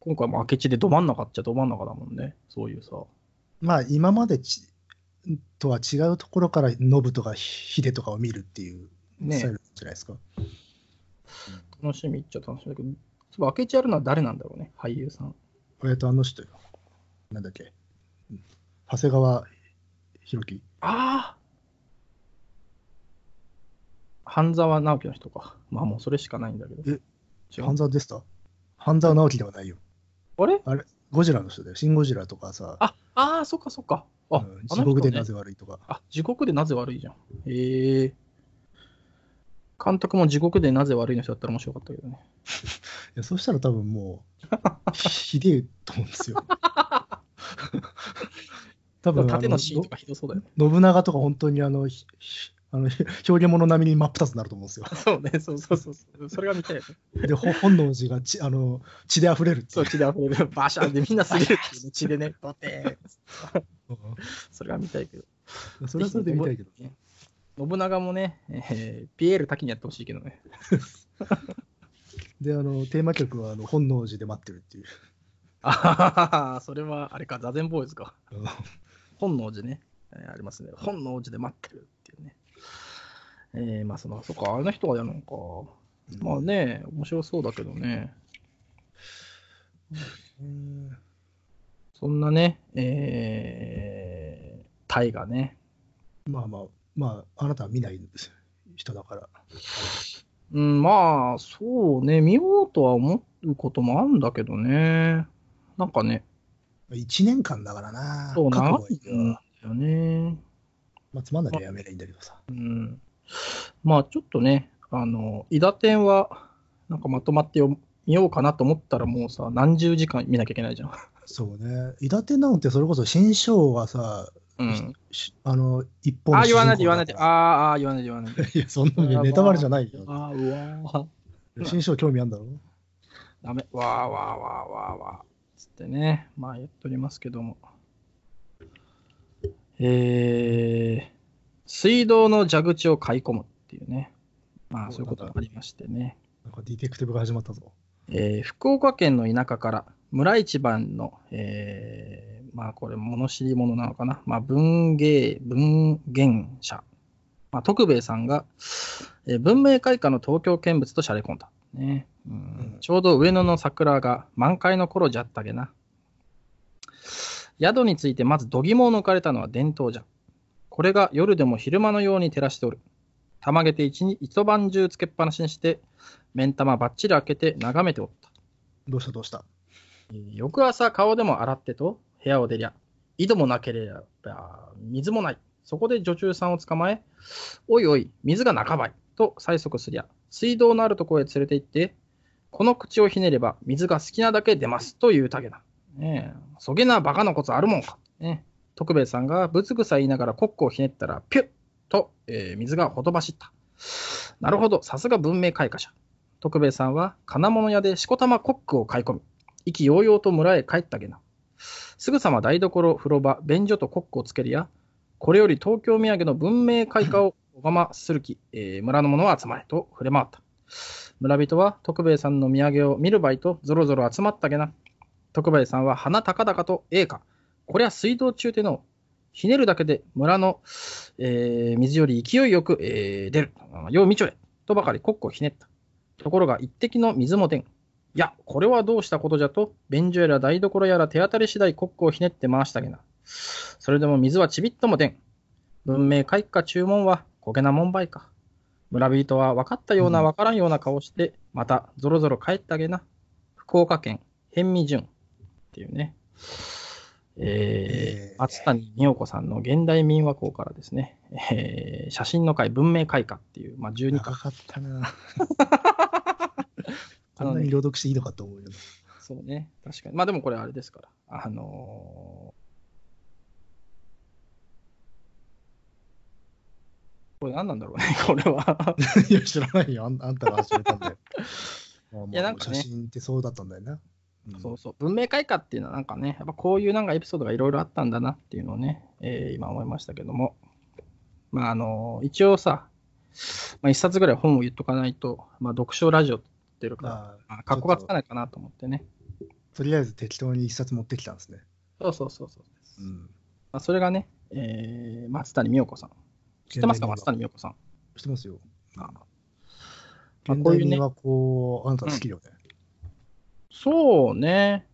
Speaker 1: 今回も明智でど真ん中っちゃど真ん中だもんね、そういうさ。
Speaker 2: まあ今までちとは違うところからノブとかヒデとかを見るっていう
Speaker 1: ね
Speaker 2: スタイルじゃないですか。
Speaker 1: 楽しみっちゃ楽しみだけど、そういえば明智やるのは誰なんだろうね、俳優さん。
Speaker 2: えっと、あの人よ。なんだっけ。うん長谷川博己。
Speaker 1: ああ半沢直樹の人か。まあもうそれしかないんだけど。
Speaker 2: え半沢でした半沢直樹ではないよ。
Speaker 1: あれ？
Speaker 2: ゴジラの人だよ。シン・ゴジラとかさ、
Speaker 1: あ、ああ、そっかそっか。あ、
Speaker 2: うん地獄でなぜ悪いとか。
Speaker 1: あ、地獄でなぜ悪いじゃん。ええ監督も地獄でなぜ悪いの人だったら面白かったけどね。(laughs)
Speaker 2: いやそしたら多分もう、(laughs) ひでえと思うんですよ。(laughs) 多分あ
Speaker 1: 縦
Speaker 2: の
Speaker 1: のシーンとかひどそうだよね。
Speaker 2: 信長とか本当にあの、あの (laughs) 表現物並みに真っ二つになると思うんですよ。(laughs)
Speaker 1: そうね、そうそうそうそう。それが見たいよね。
Speaker 2: で、ほ (laughs) 本能寺がちあの血で溢れる
Speaker 1: そう、血で溢れる。バシャンでみんなすげえっていうね血でね、ドテーそれが見たいけど。
Speaker 2: んそれはそれで見たいけど。
Speaker 1: ね信長もね、えーピエール滝にやってほしいけどね。
Speaker 2: で、あの、テーマ曲はあの本能寺で待ってるっていう。
Speaker 1: あはははそれはあれか、座禅ボーイズか。
Speaker 2: うん
Speaker 1: 本能寺ね、えーありますね。本能寺で待ってる。えー、まあその、そっか、あの人がやるのか。まあね、面白そうだけどね。
Speaker 2: うん
Speaker 1: そんなね、えー、タイがね。
Speaker 2: まあまあ、まあ、あなたは見ない人だから。
Speaker 1: うん、まあ、そうね、見ようとは思うこともあるんだけどね。なんかね、
Speaker 2: 1年間だからな。
Speaker 1: そう
Speaker 2: 覚
Speaker 1: なん
Speaker 2: 悟はい
Speaker 1: んだよね。
Speaker 2: まあ、つまんなきゃやめりゃいいんだけどさ。
Speaker 1: うん。まあ、ちょっとね、あの、伊達天は、なんかまとまってよ見ようかなと思ったら、もうさ、何十時間見なきゃいけないじゃん。
Speaker 2: そうね。伊達直ってそれこそ新章がさ、
Speaker 1: うん。
Speaker 2: しあの、一本
Speaker 1: あー、
Speaker 2: の
Speaker 1: 言わないで言わないで。あーあー、言わないで言わないで。(laughs)
Speaker 2: いや、そんなネタバレじゃないよ。
Speaker 1: ああ、うわー。
Speaker 2: 新章興味あるんだろ？
Speaker 1: ダメ。わーわーわーわーわー。つってね、まあやっておりますけども。えー、水道の蛇口を買い込むっていうね。まあそういうことがありましてね。
Speaker 2: なんかディテクティブが始まったぞ。
Speaker 1: えー福岡県の田舎から村一番の、えーまあこれ物知り物なのかな。まあ文芸、文芸者。まあ徳兵衛さんが、えー文明開化の東京見物としゃれ込んだ。ね。うん
Speaker 2: うん
Speaker 1: ちょうど上野の桜が満開の頃じゃったげな。宿についてまず度肝を抜かれたのは伝統じゃ。これが夜でも昼間のように照らしておる。たまげて一日一晩中つけっぱなしにして、目ん玉ばっちり開けて眺めておった。
Speaker 2: どうしたどうした？
Speaker 1: えー翌朝顔でも洗ってと部屋を出りゃ、井戸もなければ水もない。そこで女中さんを捕まえ、おいおい、水が半ばいと催促すりゃ、水道のあるところへ連れて行って、この口をひねれば水が好きなだけ出ますというたげな。ねえ、そげなバカなコツあるもんか。ねえ、徳兵衛さんがぶつぐさ言いながらコックをひねったら、ピュッと、えー水がほとばしった。なるほど、さすが文明開化者。徳兵衛さんは金物屋でしこたまコックを買い込み、意気揚々と村へ帰ったげな。すぐさま台所、風呂場、便所とコックをつけるや、これより東京土産の文明開化をおがまするき、えー村の者は集まれと触れ回った。村人は徳兵衛さんの土産を見るばいとぞろぞろ集まったげな。徳兵衛さんは鼻高々とええか。こりゃ水道中での、ひねるだけで村の、えー水より勢いよく、えー出る。よう見ちょれ。とばかりコックをひねった。ところが一滴の水も出ん。いや、これはどうしたことじゃと、便所やら台所やら手当たり次第コックをひねって回したげな。それでも水はちびっとも出ん。文明開化注文はこげなもんばいか。村人は分かったような
Speaker 2: うん
Speaker 1: 分からんような顔して、またぞろぞろ帰ってあげな。福岡県、辺見順っていうね。え
Speaker 2: えー
Speaker 1: ー、松谷美代子さんの現代民話校からですね、えー写真の会文明開化っていう、まあ、12
Speaker 2: 長かったな。
Speaker 1: あ (laughs)
Speaker 2: あんなに朗読していいのかと思うよね。
Speaker 1: そうね、確かに。まあでもこれあれですから。あのーこれ何なんだろうね、(laughs) これは。(laughs)
Speaker 2: いや、知らないよ。あんあんたが始めたんだよ。まあまあ
Speaker 1: いやなんかね
Speaker 2: 写真ってそうだったんだよな。うん
Speaker 1: そうそう。文明開化っていうのはなんかね、やっぱこういうなんかエピソードがいろいろあったんだなっていうのをね、えー今思いましたけども。まああのー一応さ、まあ一冊ぐらい本を言っとかないと、まあ読書ラジオって言ってるから、格好がつかないかなと思ってね。
Speaker 2: とりあえず適当に一冊持ってきたんですね。
Speaker 1: そうそうそうそう。
Speaker 2: うん。
Speaker 1: まあ、それがね、えー松谷美代子さん。知ってますか、松谷美代子さん。
Speaker 2: 知ってますよ。
Speaker 1: あまあ
Speaker 2: 現
Speaker 1: こういうね
Speaker 2: こう、あなた好きだよね。
Speaker 1: そうね。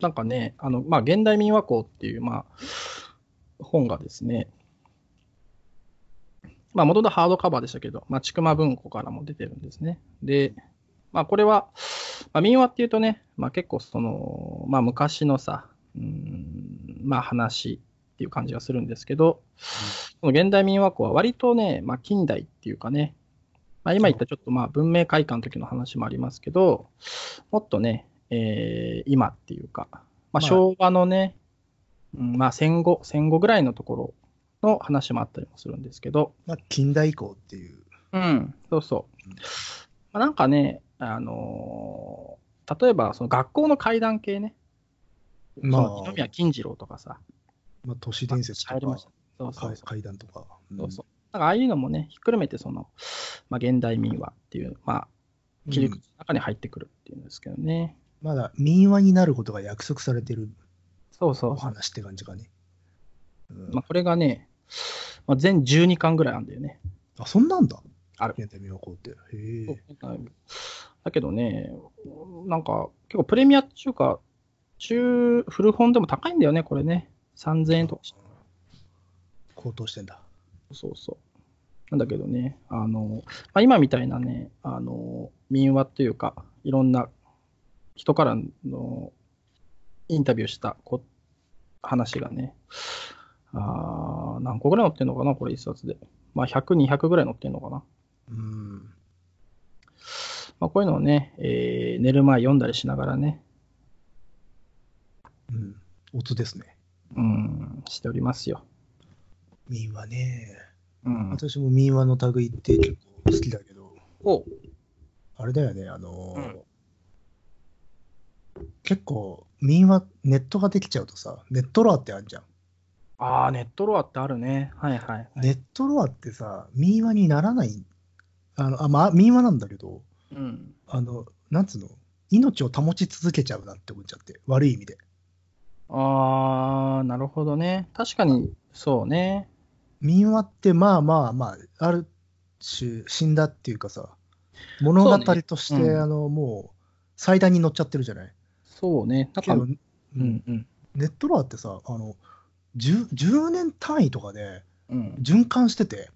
Speaker 1: なんかね、あの、まあ、現代民話校っていう、まあ、本がですね、まあ、元々ハードカバーでしたけど、まあ、ちくま文庫からも出てるんですね。で、まあ、これは、まあ、民話っていうとね、まあ、結構その、まあ、昔のさ、うーん、まあ、話っていう感じがするんですけど、この現代民話校は割とね、まあ、近代っていうかね、まあ、今言ったちょっとまあ文明開化の時の話もありますけど、もっとね、えー今っていうか、まあ、
Speaker 2: まあ
Speaker 1: 昭和のね、うんまあ、戦後、戦後ぐらいのところの話もあったりもするんですけど、
Speaker 2: まあ、近代以降っていう。
Speaker 1: うん、そうそう。
Speaker 2: うん
Speaker 1: まあ、なんかね、あのー例えばその学校の怪談系ね、
Speaker 2: まあ
Speaker 1: 二宮金次郎とかさ、
Speaker 2: まあ、都市伝説とか
Speaker 1: 入りました。そうそう
Speaker 2: 怪
Speaker 1: そう。
Speaker 2: 怪談とか。
Speaker 1: そうそう。なんかああいうのもね、ひっくるめてその、まあ、現代民話っていう、まあ、
Speaker 2: うん
Speaker 1: 切り口の中に入ってくるっていうんですけどね。
Speaker 2: まだ民話になることが約束されてる
Speaker 1: そうそう。
Speaker 2: お話って感じかね。うん
Speaker 1: まあ、これがね、まあ、全12巻ぐらいあるんだよね。
Speaker 2: あ、そんなんだ。
Speaker 1: ある
Speaker 2: 現代民話校って。へえ。
Speaker 1: だけどね、なんか結構プレミアっていうか、中、古本でも高いんだよね、これね。3000円とか。
Speaker 2: 高騰してんだ。
Speaker 1: そうそう。なんだけどね、あの、まあ、今みたいなね、あの、民話っていうか、いろんな人からのインタビューしたこ話がね、あー何個ぐらい載ってんのかな、これ一冊で。まあ、100、200ぐらい載ってんのかな。
Speaker 2: うん。
Speaker 1: まあ、こういうのをね、えー寝る前読んだりしながらね、
Speaker 2: うん。音ですね。
Speaker 1: うん、しておりますよ。
Speaker 2: 民話ね。
Speaker 1: うん。
Speaker 2: 私も民話の類って結構好きだけど、
Speaker 1: お
Speaker 2: あれだよね、あのー結構民話、ネットができちゃうとさ、ネットラーってあるじゃん。
Speaker 1: ああ、ネットロアってあるね。はいはい。
Speaker 2: ネットロアってさ、民話にならない、あの、あ、まあ、民話なんだけど、
Speaker 1: うん。
Speaker 2: あの、なんつうの、命を保ち続けちゃうなって思っちゃって、悪い意味で。
Speaker 1: ああ、なるほどね。確かに、そうね。
Speaker 2: 民話って、まあまあまあ、ある種、死んだっていうかさ、物語として、
Speaker 1: ねうん
Speaker 2: あの、もう、祭壇に乗っちゃってるじゃない？
Speaker 1: そうね。なんか、
Speaker 2: けど、
Speaker 1: うんうん。
Speaker 2: ネットロアってさ、あの、10, 10年単位とかで
Speaker 1: うん。
Speaker 2: 循環してて、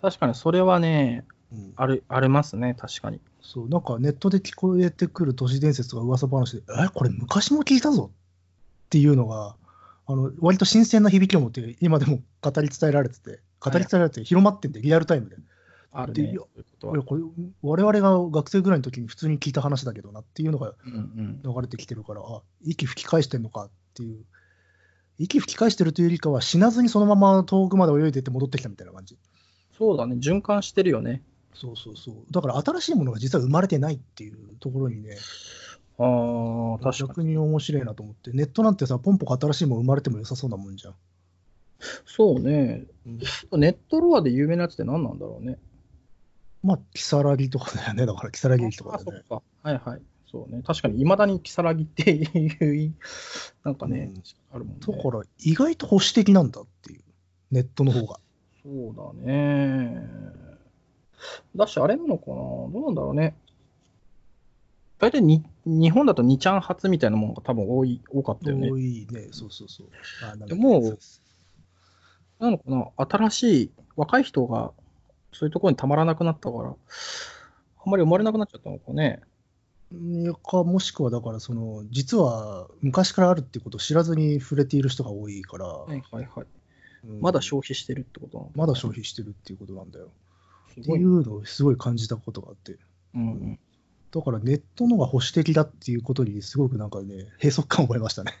Speaker 1: 確かに、それはね、
Speaker 2: うん
Speaker 1: ある、ありますね。確かに。
Speaker 2: そう、なんかネットで聞こえてくる都市伝説とか噂話で、え、これ昔も聞いたぞっていうのが、あの割と新鮮な響きを持って、今でも語り伝えられてて、語り伝えられて広まってんで、リアルタイムで。
Speaker 1: あるね。
Speaker 2: でいや
Speaker 1: こ
Speaker 2: れ我々が学生ぐらいの時に普通に聞いた話だけどなっていうのが
Speaker 1: うんうん。
Speaker 2: 流れてきてるから、あ息吹き返してんのかっていう、息吹き返してるというよりかは、死なずにそのまま遠くまで泳いでって戻ってきたみたいな感じ。
Speaker 1: そうだね。循環してるよね。
Speaker 2: そうそうそう。だから新しいものが実は生まれてないっていうところにね、
Speaker 1: ああ、確かに。
Speaker 2: 逆に面白いなと思って、ネットなんてさ、ポンポコ新しいもの生まれても良さそうなもんじゃん。
Speaker 1: そうね。
Speaker 2: うん
Speaker 1: ネットロアで有名なやつって何なんだろうね。
Speaker 2: まあ、キサラギとかだよね、だから、キサラギ駅とかだよね。
Speaker 1: あそっか。はいはい。そうね。確かに、いまだに如月っていう、なんかね、
Speaker 2: うん
Speaker 1: あるもんね。
Speaker 2: だから、意外と保守的なんだっていう、ネットの方が。
Speaker 1: そうだね。だし、あれなのかなどうなんだろうね。大体に、日本だと2ちゃん初みたいなものが多分多い、多かったよね
Speaker 2: 多。いね、そうそうそう。
Speaker 1: でもなのかな？新しい、若い人がそういうところにたまらなくなったから、あんまり生まれなくなっちゃったのかね。
Speaker 2: いやか、もしくはだから、その、実は昔からあるってことを知らずに触れている人が多いから、
Speaker 1: はいはいはい。
Speaker 2: うん
Speaker 1: まだ消費してるってことなのかな
Speaker 2: まだ消費してるっていうことなんだよ。って。いうのをすごい感じたことがあって。
Speaker 1: うんうん。
Speaker 2: だからネットのが保守的だっていうことにすごくなんかね、閉塞感を覚えましたね。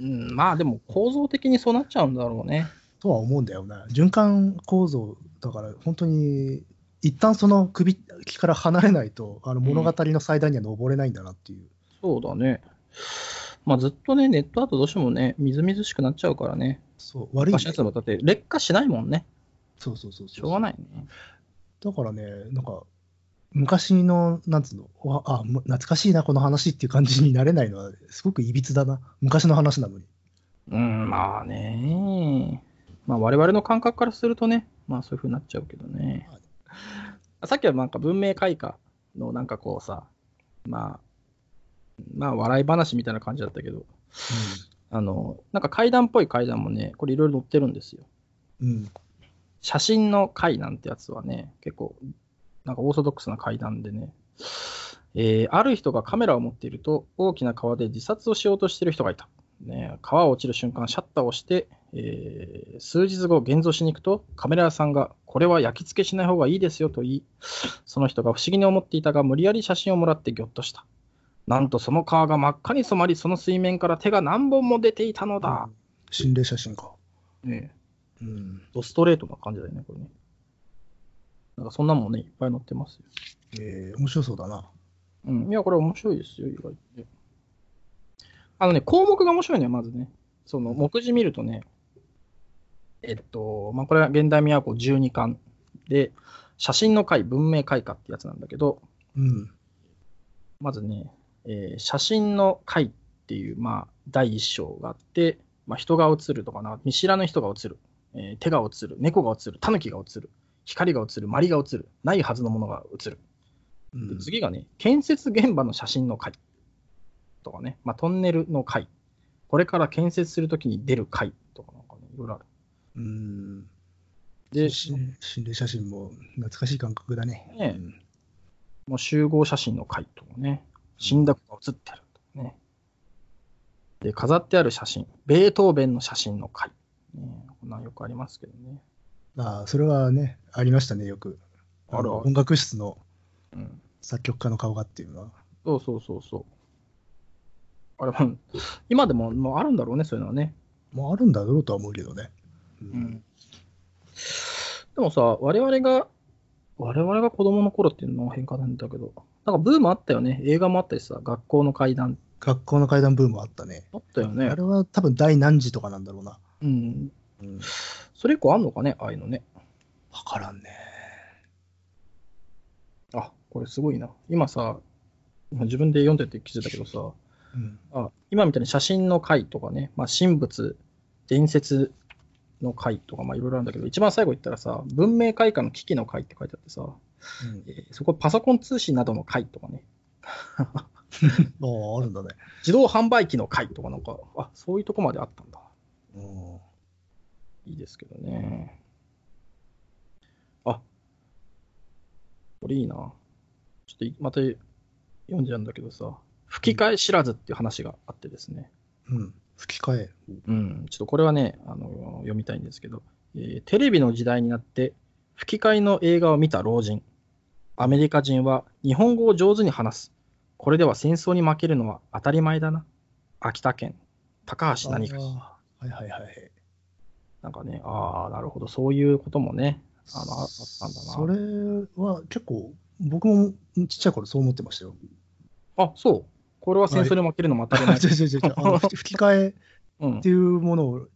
Speaker 1: うん、まあでも構造的にそうなっちゃうんだろうね。
Speaker 2: とは思うんだよな。循環構造だから本当に一旦その首から離れないとあの物語の祭壇には登れないんだなっていう。
Speaker 1: そうだね。まあずっとね、ネットだとどうしてもね、みずみずしくなっちゃうからね。
Speaker 2: そう悪い、
Speaker 1: 昔のやつもだって劣化しないもんね。
Speaker 2: そうそうそうそう。
Speaker 1: しょうがないね。
Speaker 2: だからね、なんか昔のなんつうの、わあむ懐かしいなこの話っていう感じになれないのはすごくいびつだな。昔の話なのに。
Speaker 1: うん、まあね。まあ我々の感覚からするとね、まあそういうふうになっちゃうけどね。さっきはなんか文明開化のなんかこうさ、まあ、まあ笑い話みたいな感じだったけど、あの、なんか階段っぽい階段もね、これいろいろ載ってるんですよ。
Speaker 2: うん。うん。
Speaker 1: 写真の階なんてやつはね、結構、なんかオーソドックスな階段でね、えーある人がカメラを持っていると、大きな川で自殺をしようとしている人がいた。ね、川を落ちる瞬間、シャッターを押して、えー数日後、現像しに行くと、カメラ屋さんが、これは焼き付けしない方がいいですよと言い、その人が不思議に思っていたが、無理やり写真をもらってぎょっとした。なんとその川が真っ赤に染まり、その水面から手が何本も出ていたのだ。
Speaker 2: 心霊写真か。
Speaker 1: ね
Speaker 2: うん。
Speaker 1: ドストレートな感じだよね、これね。なんかそんなもんね、いっぱい載ってますよ。
Speaker 2: えー、面白そうだな。
Speaker 1: うん。いや、これ面白いですよ、意外とね。あのね、項目が面白いね、まずね。その、目次見るとね、えっと、まあ、これは現代都12巻で、写真の回、文明開化ってやつなんだけど、
Speaker 2: うん。
Speaker 1: まずね、えー写真の回っていう、まあ、第一章があって、まあ、人が写るとかな、見知らぬ人が写る、えー手が写る、猫が写る、狸が写る、光が写る、鞠が写る、ないはずのものが写る。
Speaker 2: うん、
Speaker 1: で次がね、建設現場の写真の回とかね、まあ、トンネルの回、これから建設するときに出る回とかなんかね、いろいろある。
Speaker 2: うん。
Speaker 1: で、
Speaker 2: 心心霊写真も懐かしい感覚だね。
Speaker 1: ねもう集合写真の回とかね、死んだ子が写ってるとかね。で、飾ってある写真、ベートーベンの写真の回。ね、こんなんよくありますけどね。
Speaker 2: ああ、それはね、ありましたね、よく。
Speaker 1: あるある
Speaker 2: の音楽室の
Speaker 1: うん。
Speaker 2: 作曲家の顔がっていうのは。
Speaker 1: そうそうそうそう。あれも、今でももうあるんだろうね、そういうのはね。
Speaker 2: もうあるんだろうとは思うけどね。う
Speaker 1: うん。でもさ、我々が、我々が子供の頃っていうのは変化なんだけど、なんかブームあったよね。映画もあったしさ、学校の階段
Speaker 2: 学校の階段ブームあったね。
Speaker 1: あったよね
Speaker 2: あ。れは多分第何次とかなんだろうな。
Speaker 1: うん。
Speaker 2: うん。
Speaker 1: それ以降あんのかね、ああいうのね。
Speaker 2: わからんね。
Speaker 1: あ、これすごいな。今さ、今自分で読んでて気づいたけどさ、
Speaker 2: うん。
Speaker 1: あ今みたいに写真の回とかね、まあ、神仏、伝説の回とか、まあ、いろいろあるんだけど、一番最後言ったらさ、文明開化の危機の回って書いてあってさ、
Speaker 2: うん
Speaker 1: えーそこパソコン通信などの回とかね、(laughs)
Speaker 2: ああ、あるんだね。
Speaker 1: 自動販売機の回とかなんか、あ、そういうとこまであったんだ。
Speaker 2: うん。
Speaker 1: いいですけどね。あ、これいいな。ちょっとまた読んじゃうんだけどさ、吹き替え知らずっていう話があってですね。
Speaker 2: うん。吹き替え。
Speaker 1: うん、ちょっとこれはね、あの読みたいんですけど、えーテレビの時代になって吹き替えの映画を見た老人。アメリカ人は日本語を上手に話す。これでは戦争に負けるのは当たり前だな。秋田県、高橋何か。
Speaker 2: はいはいはい。
Speaker 1: なんかね、ああ、なるほど、そういうこともね、あのああったんだな。
Speaker 2: それは結構、僕もちっちゃい頃そう思ってましたよ。
Speaker 1: あ、そう。これは戦争に負けるのも当たり前。
Speaker 2: 違う違う違うあの吹 (laughs) 吹き替え
Speaker 1: うん
Speaker 2: っていうものを、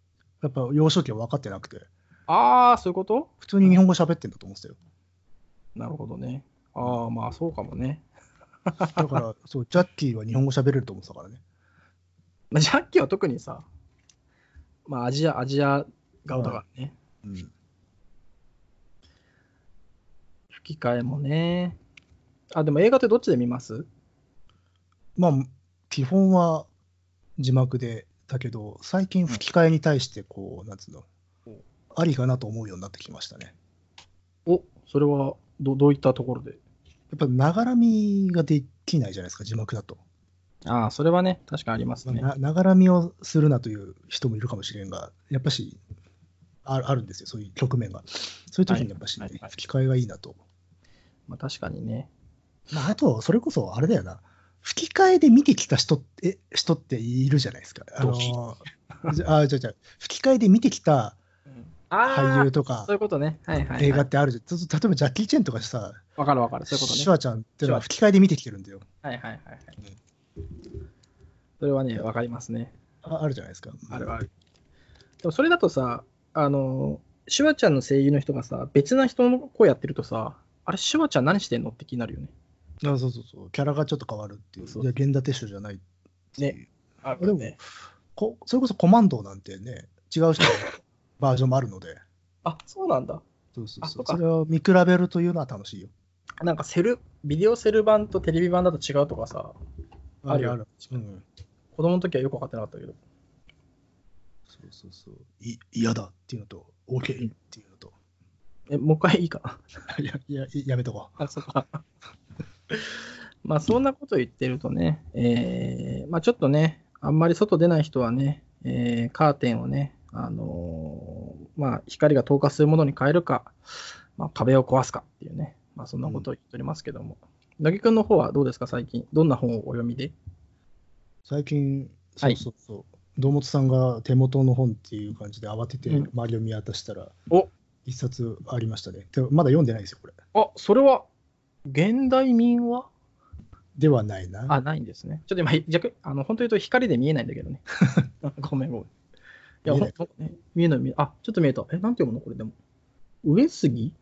Speaker 2: やっぱ幼少期は分かってなくて、
Speaker 1: ああ、そういうこと？
Speaker 2: 普通に日本語喋ってんだと思ってたよ。
Speaker 1: なるほどね。ああ、まあそうかもね。(laughs)
Speaker 2: だから、そう、ジャッキーは日本語喋れると思ってたからね。
Speaker 1: まあ、ジャッキーは特にさ、まあアジア、アジア顔だからね。
Speaker 2: うん。
Speaker 1: 吹き替えもね。あ、でも映画ってどっちで見ます？
Speaker 2: まあ、基本は字幕で、だけど、最近吹き替えに対して、こう、なんつうの？
Speaker 1: うん、
Speaker 2: ありかなと思うようになってきましたね。
Speaker 1: お、それはどどういったところで？
Speaker 2: やっぱ、ながらみができないじゃないですか、字幕だと。
Speaker 1: ああ、それはね、確かにありますね。
Speaker 2: なながらみをするなという人もいるかもしれんが、やっぱし、ああるんですよ、そういう局面が。そういう時にやっぱし、
Speaker 1: はいはいはい
Speaker 2: 吹き替えがいいなと。
Speaker 1: まあ確かにね。
Speaker 2: まあ、あと、それこそあれだよな、吹き替えで見てきた人って人っているじゃないですか。あのあじゃ (laughs) あじゃあ吹き替えで見てきた
Speaker 1: あ
Speaker 2: 俳優
Speaker 1: あ、
Speaker 2: とか
Speaker 1: そういうことね。はいはい、はい。
Speaker 2: 映画ってあるじゃん。例えばジャッキー・チェンとかさ、
Speaker 1: わかるわかる。そういうことね
Speaker 2: シュ。ワちゃんってのは吹き替えで見てきてるんだよ。
Speaker 1: はいはいはいはい。それはね、わかりますね。
Speaker 2: ああるじゃないですか。
Speaker 1: あるある。でもそれだとさ、あの、シュワちゃんの声優の人がさ、別な人の声やってるとさ、あれ、シュワちゃん何してんのって気になるよね。
Speaker 2: あそうそうそう。キャラがちょっと変わるっていう。
Speaker 1: そう
Speaker 2: いや、源田鉄章じゃない
Speaker 1: ねあ
Speaker 2: でもこそれこそコマンドなんてね、違う人の (laughs) バージョンもあるので、
Speaker 1: あ、そうなんだ。
Speaker 2: そうそうそう
Speaker 1: あそ
Speaker 2: れを見比べるというのは楽しいよ。
Speaker 1: なんかセル、ビデオセル版とテレビ版だと違うとかさ、あるよ
Speaker 2: ある。うん。
Speaker 1: 子供の時はよく分かってなかったけど。
Speaker 2: そうそうそう。い嫌だっていうのと、OK っていうのと。
Speaker 1: え、もう一回いいか？な。(laughs)
Speaker 2: いや、いや、やめとこ
Speaker 1: あ、そっか。(laughs) まあ、そんなこと言ってるとね、えーまあ、ちょっとね、あんまり外出ない人はね、えーカーテンをね、あのーまあ、光が透過するものに変えるか、まあ、壁を壊すかっていうね、まあ、そんなことを言っておりますけども。なぎくんの方はどうですか、最近？どんな本をお読みで？
Speaker 2: う。最近、そ
Speaker 1: はいう
Speaker 2: そうそう。堂本さんが手元の本っていう感じで慌てて
Speaker 1: うん
Speaker 2: 周りを見渡したら、
Speaker 1: お
Speaker 2: 一冊ありましたね。まだ読んでないですよ、これ。
Speaker 1: あ、それは、現代民話？
Speaker 2: ではないな。
Speaker 1: あ、ないんですね。ちょっと今、逆あの本当に言うと光で見えないんだけどね。(laughs) ごめんごめん。いや、
Speaker 2: 見えない
Speaker 1: 見えない見えあ、ちょっと見えた。え、なんて読むの？これでも。上杉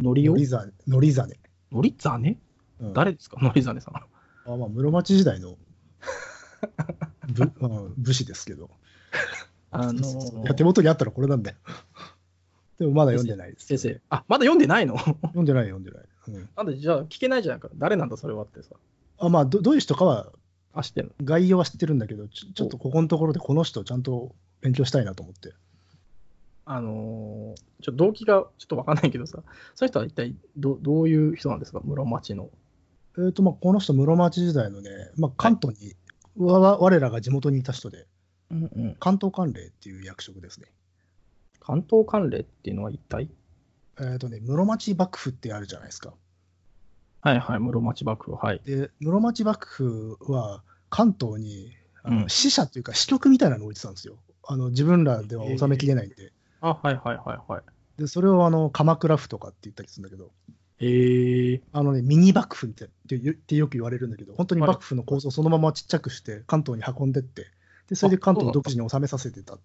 Speaker 1: のりお
Speaker 2: のりざのりざね。
Speaker 1: のりざね？
Speaker 2: うん
Speaker 1: 誰ですか？のりざねさん。
Speaker 2: あまあ、室町時代の (laughs) 武うん武士ですけど。(laughs)
Speaker 1: あの
Speaker 2: そうそうそうい
Speaker 1: ー
Speaker 2: や手元にあったらこれなんだよ。でもまだ読んでないです。
Speaker 1: 先生。あ、まだ読んでないの？
Speaker 2: 読んでない、読んでない。うん、
Speaker 1: なんで、じゃあ聞けないじゃんか。誰なんだ、それはってさ。
Speaker 2: あまあど、どういう人かは
Speaker 1: あ、知ってんの？
Speaker 2: 概要は知ってるんだけど、ちょちょっとここのところでこの人ちゃんと勉強したいなと思って。
Speaker 1: あのーちょっと動機がちょっとわかんないけどさ、その人は一体どどういう人なんですか？室町の。
Speaker 2: えーとまあ、この人、室町時代のね、まあ、関東に、わわ我らが地元にいた人で、
Speaker 1: うんうん。
Speaker 2: 関東管領っていう役職ですね。
Speaker 1: 関東管領っていうのは一体？
Speaker 2: えーとね、室町幕府ってあるじゃないですか。
Speaker 1: はいはい、室町幕府。はい。
Speaker 2: で、室町幕府は関東にあの
Speaker 1: うん
Speaker 2: 使者というか支局みたいなのを置いてたんですよ。あの自分らでは収めきれないんで。
Speaker 1: あ、はいはいはいはい。
Speaker 2: で、それをあの鎌倉府とかって言ったりするんだけど、
Speaker 1: へえ
Speaker 2: あのね、ミニ幕府ってって言ってよく言われるんだけど、本当に幕府の構造をそのままちっちゃくして関東に運んでって、でそれで関東を独自に収めさせてた。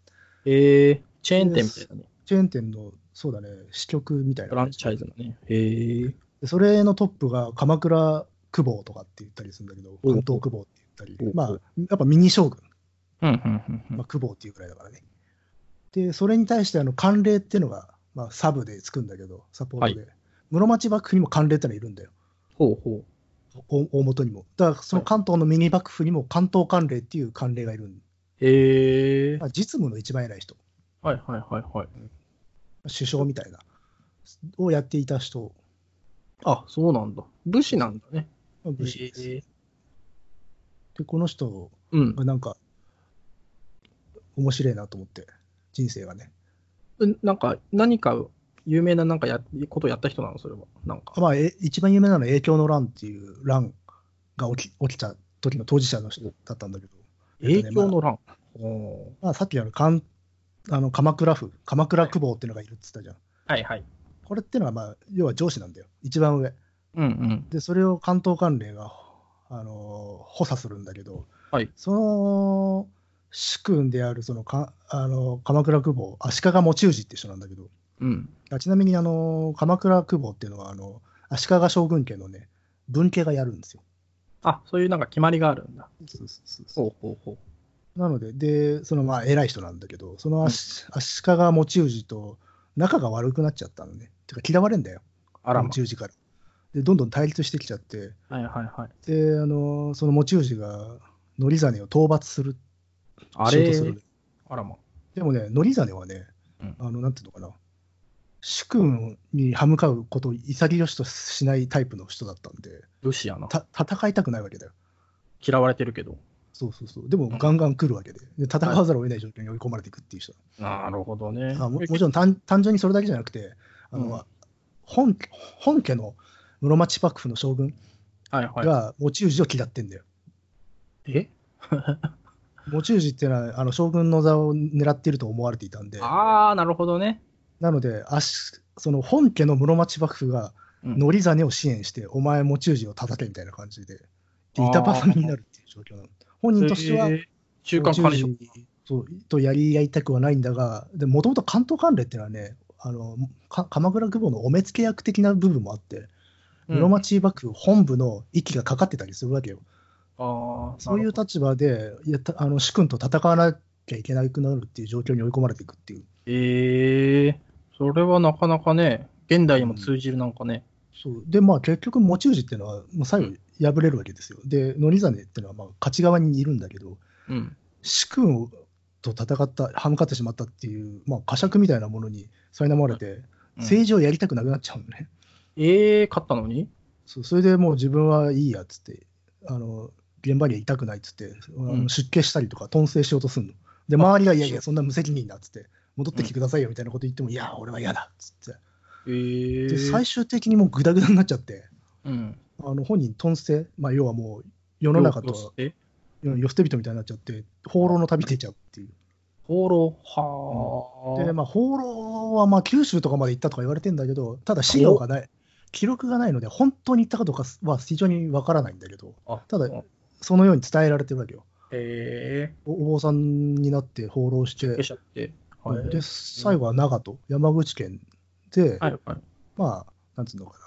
Speaker 1: えー、チェーン店みたいなね。
Speaker 2: チェーン店の、そうだね、支局みたいな。
Speaker 1: フランチャイズのね。へえ。
Speaker 2: でそれのトップが鎌倉久保とかって言ったりするんだけど、関東久保って言ったり、まあ、やっぱミニ将軍、
Speaker 1: うん、うん、うん
Speaker 2: まあ、久保っていうくらいだからね。で、それに対してあの慣例っていうのが、まあ、サブでつくんだけど、サポートで。室町幕府にも慣例ってのはいるんだよ。
Speaker 1: ほうほ
Speaker 2: 大大元にも。だからその関東のミニ幕府にも関東慣例っていう慣例がいる。
Speaker 1: へえ。
Speaker 2: まあ、実務の一番偉い人、
Speaker 1: はい、はい、はい、はい。
Speaker 2: 首相みたいな、をやっていた人、
Speaker 1: あ、そうなんだ。武士なんだね。
Speaker 2: まあ武士です。で、この人
Speaker 1: うん。
Speaker 2: がなんか、面白いなと思って、人生がね。
Speaker 1: うんなんか、何か有名ななんかやことやった人なの？それは。なんか。
Speaker 2: まあ、え一番有名なのは影響の乱っていう乱が起き起きた時の当事者の人だったんだけど、
Speaker 1: 影響の乱？おー
Speaker 2: まあ、さっきあのかんあの鎌倉府、鎌倉久保っていうのがいるって言ったじゃん。
Speaker 1: はいはい。
Speaker 2: これっていうのは、まあ、要は上司なんだよ、一番上。
Speaker 1: うんうん。
Speaker 2: で、それを関東管領が、あの補佐するんだけど、
Speaker 1: はい
Speaker 2: その主君であるそのかあの鎌倉久保、足利持氏って人なんだけど、
Speaker 1: うん。
Speaker 2: あちなみにあの鎌倉久保っていうのはあの足利将軍家のね、分家がやるんですよ。
Speaker 1: あ、そういうなんか決まりがあるんだ。
Speaker 2: そうそうそうそう
Speaker 1: ほうほうほ
Speaker 2: なので、で、そのまあ偉い人なんだけど、その足,、足利持氏と仲が悪くなっちゃったのね。てか嫌われんだよ、
Speaker 1: う。あらま。
Speaker 2: 持氏から。で、どんどん対立してきちゃって、
Speaker 1: はいはいはい。
Speaker 2: で、あのその持氏が則実を討伐する、
Speaker 1: あれ。あらま。
Speaker 2: でもね、則実はね、
Speaker 1: うん
Speaker 2: あの、なんていうのかな、主君に歯向かうことを潔しとしないタイプの人だったんで、
Speaker 1: 武士やな。
Speaker 2: た戦いたくないわけだよ。
Speaker 1: 嫌われてるけど。
Speaker 2: そうそうそう。でも、ガンガン来るわけで、で戦わざるを得ない状況に追い込まれていくっていう人。
Speaker 1: なるほどね。
Speaker 2: あももちろん単単純にそれだけじゃなくて、あの
Speaker 1: うん
Speaker 2: 本本家の室町幕府の将軍
Speaker 1: はいはい。
Speaker 2: が持氏を嫌ってんだよ。
Speaker 1: え？(laughs)
Speaker 2: 持氏っていうのはあの将軍の座を狙っていると思われていたんで、
Speaker 1: ああ、なるほどね。
Speaker 2: なので足その本家の室町幕府が
Speaker 1: うん
Speaker 2: 則実を支援して、お前持氏を叩けみたいな感じで、で板挟みになるっていう状況なの。本人としては、
Speaker 1: えー中間管理
Speaker 2: そうとやり合いたくはないんだが、もともと関東関連っていうのはね、あのか鎌倉久保のお目付け役的な部分もあって、
Speaker 1: うん
Speaker 2: 室町幕府本部の息がかかってたりするわけよ。
Speaker 1: ああ、
Speaker 2: そういう立場で、いやたあの主君と戦わなきゃいけなくなるっていう状況に追い込まれていくっていう。
Speaker 1: ええそれはなかなかね、現代にも通じるなんかね。
Speaker 2: そうで、まあ、結局、持ち氏っていうのは、もう最後、敗れるわけですよ。で、則実っていうのは、まあ、勝ち側にいるんだけど、
Speaker 1: うん。
Speaker 2: 主君と戦った、歯向かってしまったっていう、まあ、呵責みたいなものに苛まれて、政治をやりたくなくなっちゃうのね。
Speaker 1: ええ勝ったのに？
Speaker 2: そうそれでもう自分はいいやっつって、あの現場にはいたくないっつって、
Speaker 1: うん
Speaker 2: 出家したりとか、頓政しようとするの。で、周りが、いやいや、そんな無責任だっつって、戻ってきてくださいよみたいなこと言っても、いや、俺は嫌だっつって。
Speaker 1: ええ
Speaker 2: で、最終的にもうぐだぐだになっちゃって、
Speaker 1: うん。
Speaker 2: あの本人、頓政、まあ、要はもう世の中と
Speaker 1: え
Speaker 2: 世捨て人みたいになっちゃって、放浪の旅出ちゃうっていう。
Speaker 1: 放浪？はあ。
Speaker 2: で、まあ、放浪はまあ九州とかまで行ったとか言われてんだけど、ただ資料がない、記録がないので、本当に行ったかどうかは非常にわからないんだけど、
Speaker 1: あ
Speaker 2: ただそのように伝えられてるわけよ。
Speaker 1: え
Speaker 2: おお坊さんになって放浪し
Speaker 1: えー。
Speaker 2: て
Speaker 1: し、ちゃって。はい。
Speaker 2: で、最後は長門、山口県で、
Speaker 1: はいはい。
Speaker 2: まあ、なんつうのかな、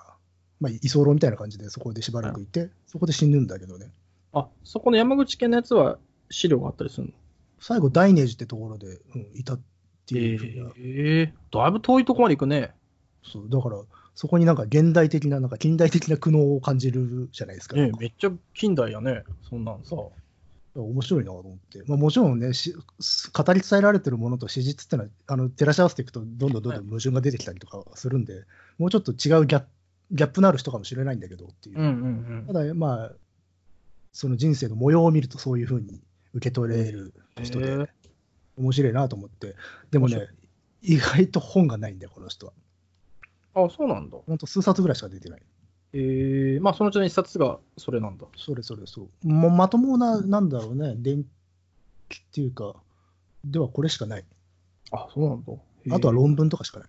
Speaker 2: まあ、居候みたいな感じでそこでしばらくいて、そこで死ぬんだけどね。
Speaker 1: あ、そこの山口県のやつは資料があったりするの？
Speaker 2: 最後、大寧寺ってところで、うん、いたっていうふうな、
Speaker 1: ええだいぶ遠いとこまで行くね。
Speaker 2: そうだから、そこになんか現代的な、なんか近代的な苦悩を感じるじゃないですか。
Speaker 1: ねめっちゃ近代やね。そんなんさ。
Speaker 2: 面白いなと思って、まあ、もちろんねし、語り伝えられてるものと史実ってのは、あの照らし合わせていくと、どんどんどんどん矛盾が出てきたりとかするんで、もうちょっと違うギャップギャップのある人かもしれないんだけどっていう。
Speaker 1: うんうん
Speaker 2: ただ、まあ、その人生の模様を見ると、そういうふうに受け取れる
Speaker 1: うん。
Speaker 2: 人で、
Speaker 1: へえ
Speaker 2: 面白いなと思って、でもね、意外と本がないんだよ、この人は。
Speaker 1: あ、そうなんだ。
Speaker 2: ほんと数冊ぐらいしか出てない。
Speaker 1: ええまあそのうちの一冊がそれなんだ。
Speaker 2: それそれそう。もうまともな、なんだろうね、電気っていうか、ではこれしかない。
Speaker 1: あ、そうなんだ。
Speaker 2: あとは論文とかしかない。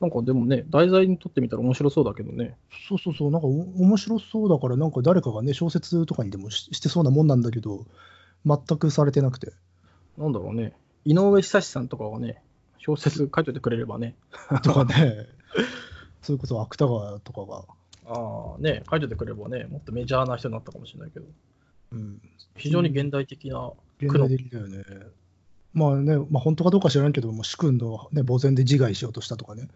Speaker 1: なんかでもね、題材にとってみたら面白そうだけどね。
Speaker 2: そうそうそう、なんかお面白そうだから、なんか誰かがね、小説とかにでもししてそうなもんなんだけど、全くされてなくて。
Speaker 1: なんだろうね。井上久志さんとかがね、小説書いといてくれればね、(laughs)
Speaker 2: とかね、(laughs) それこそ芥川とかが、
Speaker 1: ああ、ね、書いといてくれればね、もっとメジャーな人になったかもしれないけど、
Speaker 2: うん、
Speaker 1: 非常に現代的な、
Speaker 2: 現代的だよね。まあね、まあ本当かどうか知らんけど、もう主君の、ね、墓前で自害しようとしたとかね、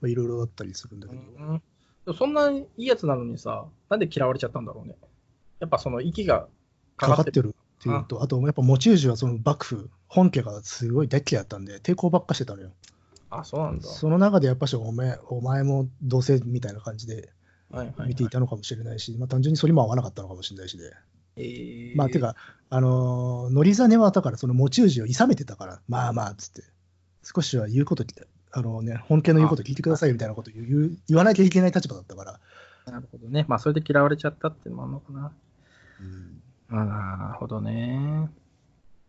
Speaker 2: まあ、いろいろあったりするんだけど、
Speaker 1: うん。そんないいやつなのにさ、なんで嫌われちゃったんだろうね。やっぱその息がかかっ
Speaker 2: てる。っていうと、あとやっぱ持ち主はその幕府、本家がすごい大嫌いだったんで、抵抗ばっかしてたのよ。
Speaker 1: あ、そうなんだ。
Speaker 2: その中でやっぱしお前お前も同性みたいな感じで見ていたのかもしれないし、まあ、単純にそれも合わなかったのかもしれないしで、
Speaker 1: えー
Speaker 2: まあてか、あのー、ノリザネはだからその持ち主を諌めてたから、まあまあっつって、少しは言うこと、あのね、本家の言うこと聞いてくださいみたいなこと言う言わなきゃいけない立場だったから、
Speaker 1: なるほどね。まあ、それで嫌われちゃったっていうのもあるのかな。
Speaker 2: うん
Speaker 1: あなるほどね。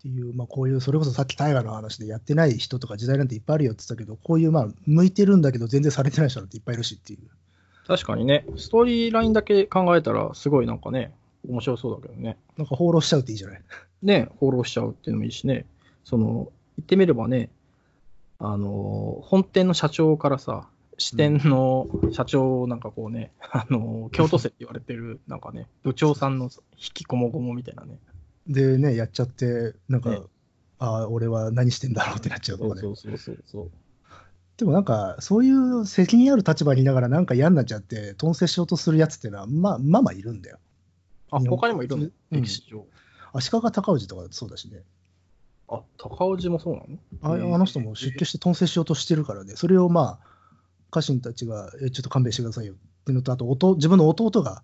Speaker 2: っていう、まあ、こういう、それこそさっき大河の話でやってない人とか時代なんていっぱいあるよって言ったけど、こういう、まあ、向いてるんだけど、全然されてない人なんていっぱいいるしっていう。
Speaker 1: 確かにね、ストーリーラインだけ考えたら、すごいなんかね、面白そうだけどね。
Speaker 2: なんか放浪しちゃうっていいじゃない？(laughs)
Speaker 1: ね、放浪しちゃうっていうのもいいしね、その、言ってみればね、あの、本店の社長からさ、支店の社長なんかこうね、あの、京都生って言われてる、なんかね、部長さんの引きこもごもみたいなね。
Speaker 2: でね、やっちゃって、なんか、
Speaker 1: ね
Speaker 2: ああ、俺は何してんだろうってなっちゃうとかね。
Speaker 1: そうそうそうそう。
Speaker 2: でもなんか、そういう責任ある立場にいながら、なんか嫌になっちゃって、頓成しようとするやつっていうのは、まあ、まあまあいるんだよ。
Speaker 1: あ、他にもいるの？
Speaker 2: うん
Speaker 1: 歴史上。
Speaker 2: 足利尊氏とかそうだしね。
Speaker 1: あ、高尾寺もそうなの？
Speaker 2: ああの人も出家して頓成しようとしてるからね、それをまあ、家臣たちが、えちょっと勘弁してくださいよっていうのと、あと弟、自分の弟が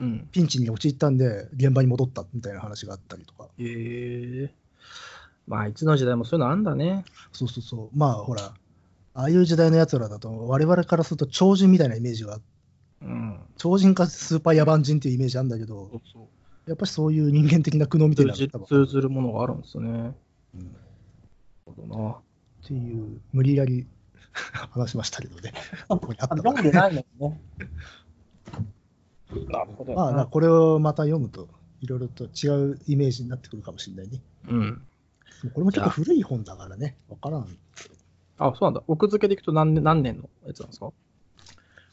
Speaker 1: うん。
Speaker 2: ピンチに陥ったんで、現場に戻ったみたいな話があったりとか。
Speaker 1: へえまあ、いつの時代もそういうのあんだね。
Speaker 2: そうそうそう。まあ、ほら、ああいう時代のやつらだと、我々からすると超人みたいなイメージが、
Speaker 1: うん。
Speaker 2: 超人かスーパー野蛮人っていうイメージあるんだけど
Speaker 1: そ、うそう。
Speaker 2: やっぱりそういう人間的な苦悩みたいな
Speaker 1: 通ずるものがあるんですね。なる
Speaker 2: うん
Speaker 1: ほどな。
Speaker 2: っていう、無理やり (laughs) 話しましたけどね。ここにあった
Speaker 1: 読んでないのね。なるほど
Speaker 2: まあ、これをまた読むと、いろいろと違うイメージになってくるかもしれないね。
Speaker 1: うん。
Speaker 2: これも結構古い本だからね、わからん。
Speaker 1: あ、そうなんだ。奥付けでいくと何年何年のやつなんですか？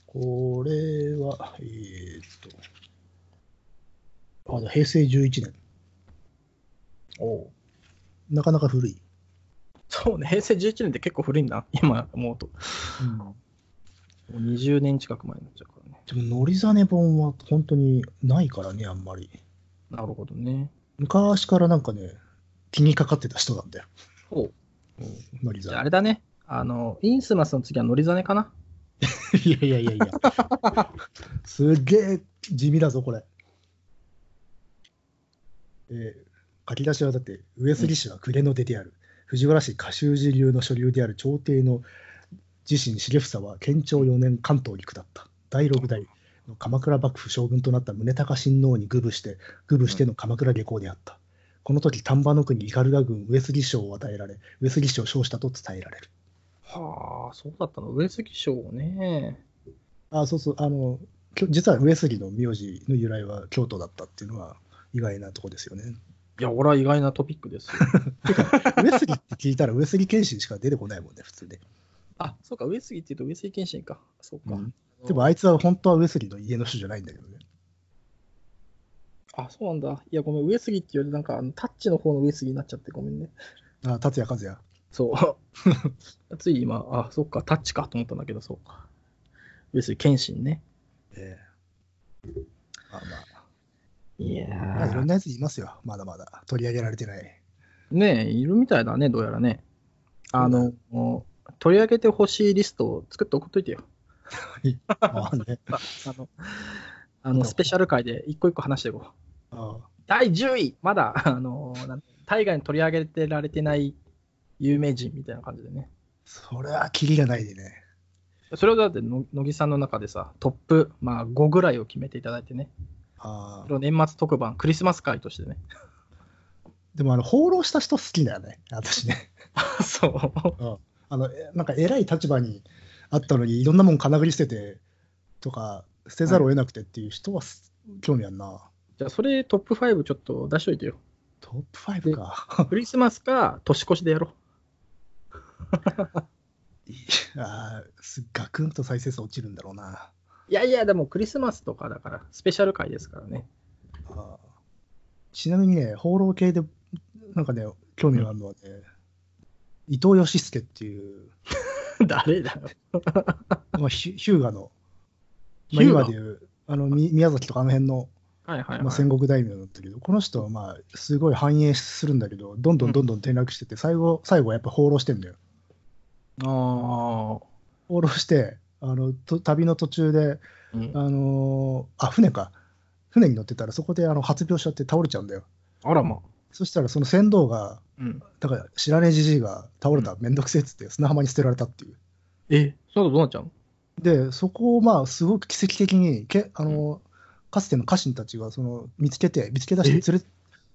Speaker 2: これは、えーっと、あ平成11年。
Speaker 1: お
Speaker 2: なかなか古い。
Speaker 1: そうね、平成11年って結構古いんだ。今思うと。もう20年近く前になっちゃうからね。
Speaker 2: でも、のりざね本は本当にないからね、あんまり。
Speaker 1: なるほどね。
Speaker 2: 昔からなんかね、気にかかってた人なんだよ。
Speaker 1: おう
Speaker 2: のり
Speaker 1: じゃあれだね。あの、インスマスの次はノリザネかな？(laughs)
Speaker 2: いやいやいやいや。すっげえ地味だぞ、これ。えー書き出しはだって、上杉氏は暮れの出である。藤原氏歌集寺流の所流である朝廷の自身重房は建長4年関東に下った。第六代の鎌倉幕府将軍となった宗高親王に愚部して、愚部しての鎌倉下校であった。この時丹波の国斑鳩郡上杉賞を与えられ、上杉氏を称したと伝えられる。
Speaker 1: はあ、そうだったの？上杉賞ね。
Speaker 2: あそうそう、あの、実は上杉の名字の由来は京都だったっていうのは意外なとこですよね。
Speaker 1: いや、俺は意外なトピックですよ。(laughs)
Speaker 2: 上杉って聞いたら上杉謙信しか出てこないもんね、普通で。
Speaker 1: あ、そうか、上杉って言うと上杉謙信か。そうか。
Speaker 2: うんでもあいつは本当は上杉の家の人じゃないんだけどね。
Speaker 1: あ、そうなんだ。いや、ごめん、上杉って言うと、なんか、タッチの方の上杉になっちゃってごめんね。
Speaker 2: あ達也和也。
Speaker 1: そう。(laughs) つい今、あ、そっか、タッチかと思ったんだけど、そうか。上杉謙信ね。
Speaker 2: ええまあ
Speaker 1: いや
Speaker 2: まあ、まあ、いろん
Speaker 1: ー。
Speaker 2: なやついますよ。まだまだ。取り上げられてない。
Speaker 1: ねえ、いるみたいだね、どうやらね。あの、もう取り上げてほしいリストを作って送っといてよ。
Speaker 2: ああね。
Speaker 1: あ (laughs) あの、あのスペシャル回で一個一個話していこう。
Speaker 2: あ
Speaker 1: 第10位、まだ、(laughs) あの、なん大河に取り上げてられてない有名人みたいな感じでね。
Speaker 2: それはキリがないでね。
Speaker 1: それをだっての、乃木さんの中でさ、トップ、まあ、5ぐらいを決めていただいてね。
Speaker 2: あ
Speaker 1: それを年末特番、クリスマス会としてね。
Speaker 2: でも、あの、放浪した人好きだよね。私ね。(laughs)
Speaker 1: そう。
Speaker 2: あの、えなんか偉い立場にあったのに、いろんなもん金繰り捨ててとか、捨てざるを得なくてっていう人はす興味あるな。
Speaker 1: じゃあ、それトップ5ちょっと出しといてよ。
Speaker 2: トップ5か。
Speaker 1: クリスマスか年越しでやろう。(laughs)
Speaker 2: いやーすガクンと再生数落ちるんだろうな。
Speaker 1: いやいや、でもクリスマスとかだから、スペシャル回ですからね。
Speaker 2: あーちなみにね、放浪系で、なんかね、興味があるのはね、伊藤義介っていう、(laughs)
Speaker 1: 誰だよ。(laughs)
Speaker 2: まあ、ヒューガの、まあ、
Speaker 1: ヒューガ？
Speaker 2: 今でいう、あのみ宮崎とかあの辺の、
Speaker 1: はいはい、
Speaker 2: まあ、
Speaker 1: はい。
Speaker 2: 戦国大名だったけど、この人はまあ、すごい繁栄するんだけど、どんどんどんどん転落してて、最後、最後はやっぱ放浪してんだよ。
Speaker 1: あ
Speaker 2: 放浪して、あのと旅の途中で、
Speaker 1: あ、うん
Speaker 2: あのーあ、船か。船に乗ってたら、そこであの発病しちゃって倒れちゃうんだよ。
Speaker 1: あらま。
Speaker 2: そしたら、その船頭が、
Speaker 1: うん。
Speaker 2: だから知らねえじじいが倒れた、めんどくせえっつって砂浜に捨てられたっていう。
Speaker 1: え、その後どうなっちゃうの？
Speaker 2: で、そこをまあ、すごく奇跡的に、けあのーかつての家臣たちがその見つけて、見つけ出して連れ、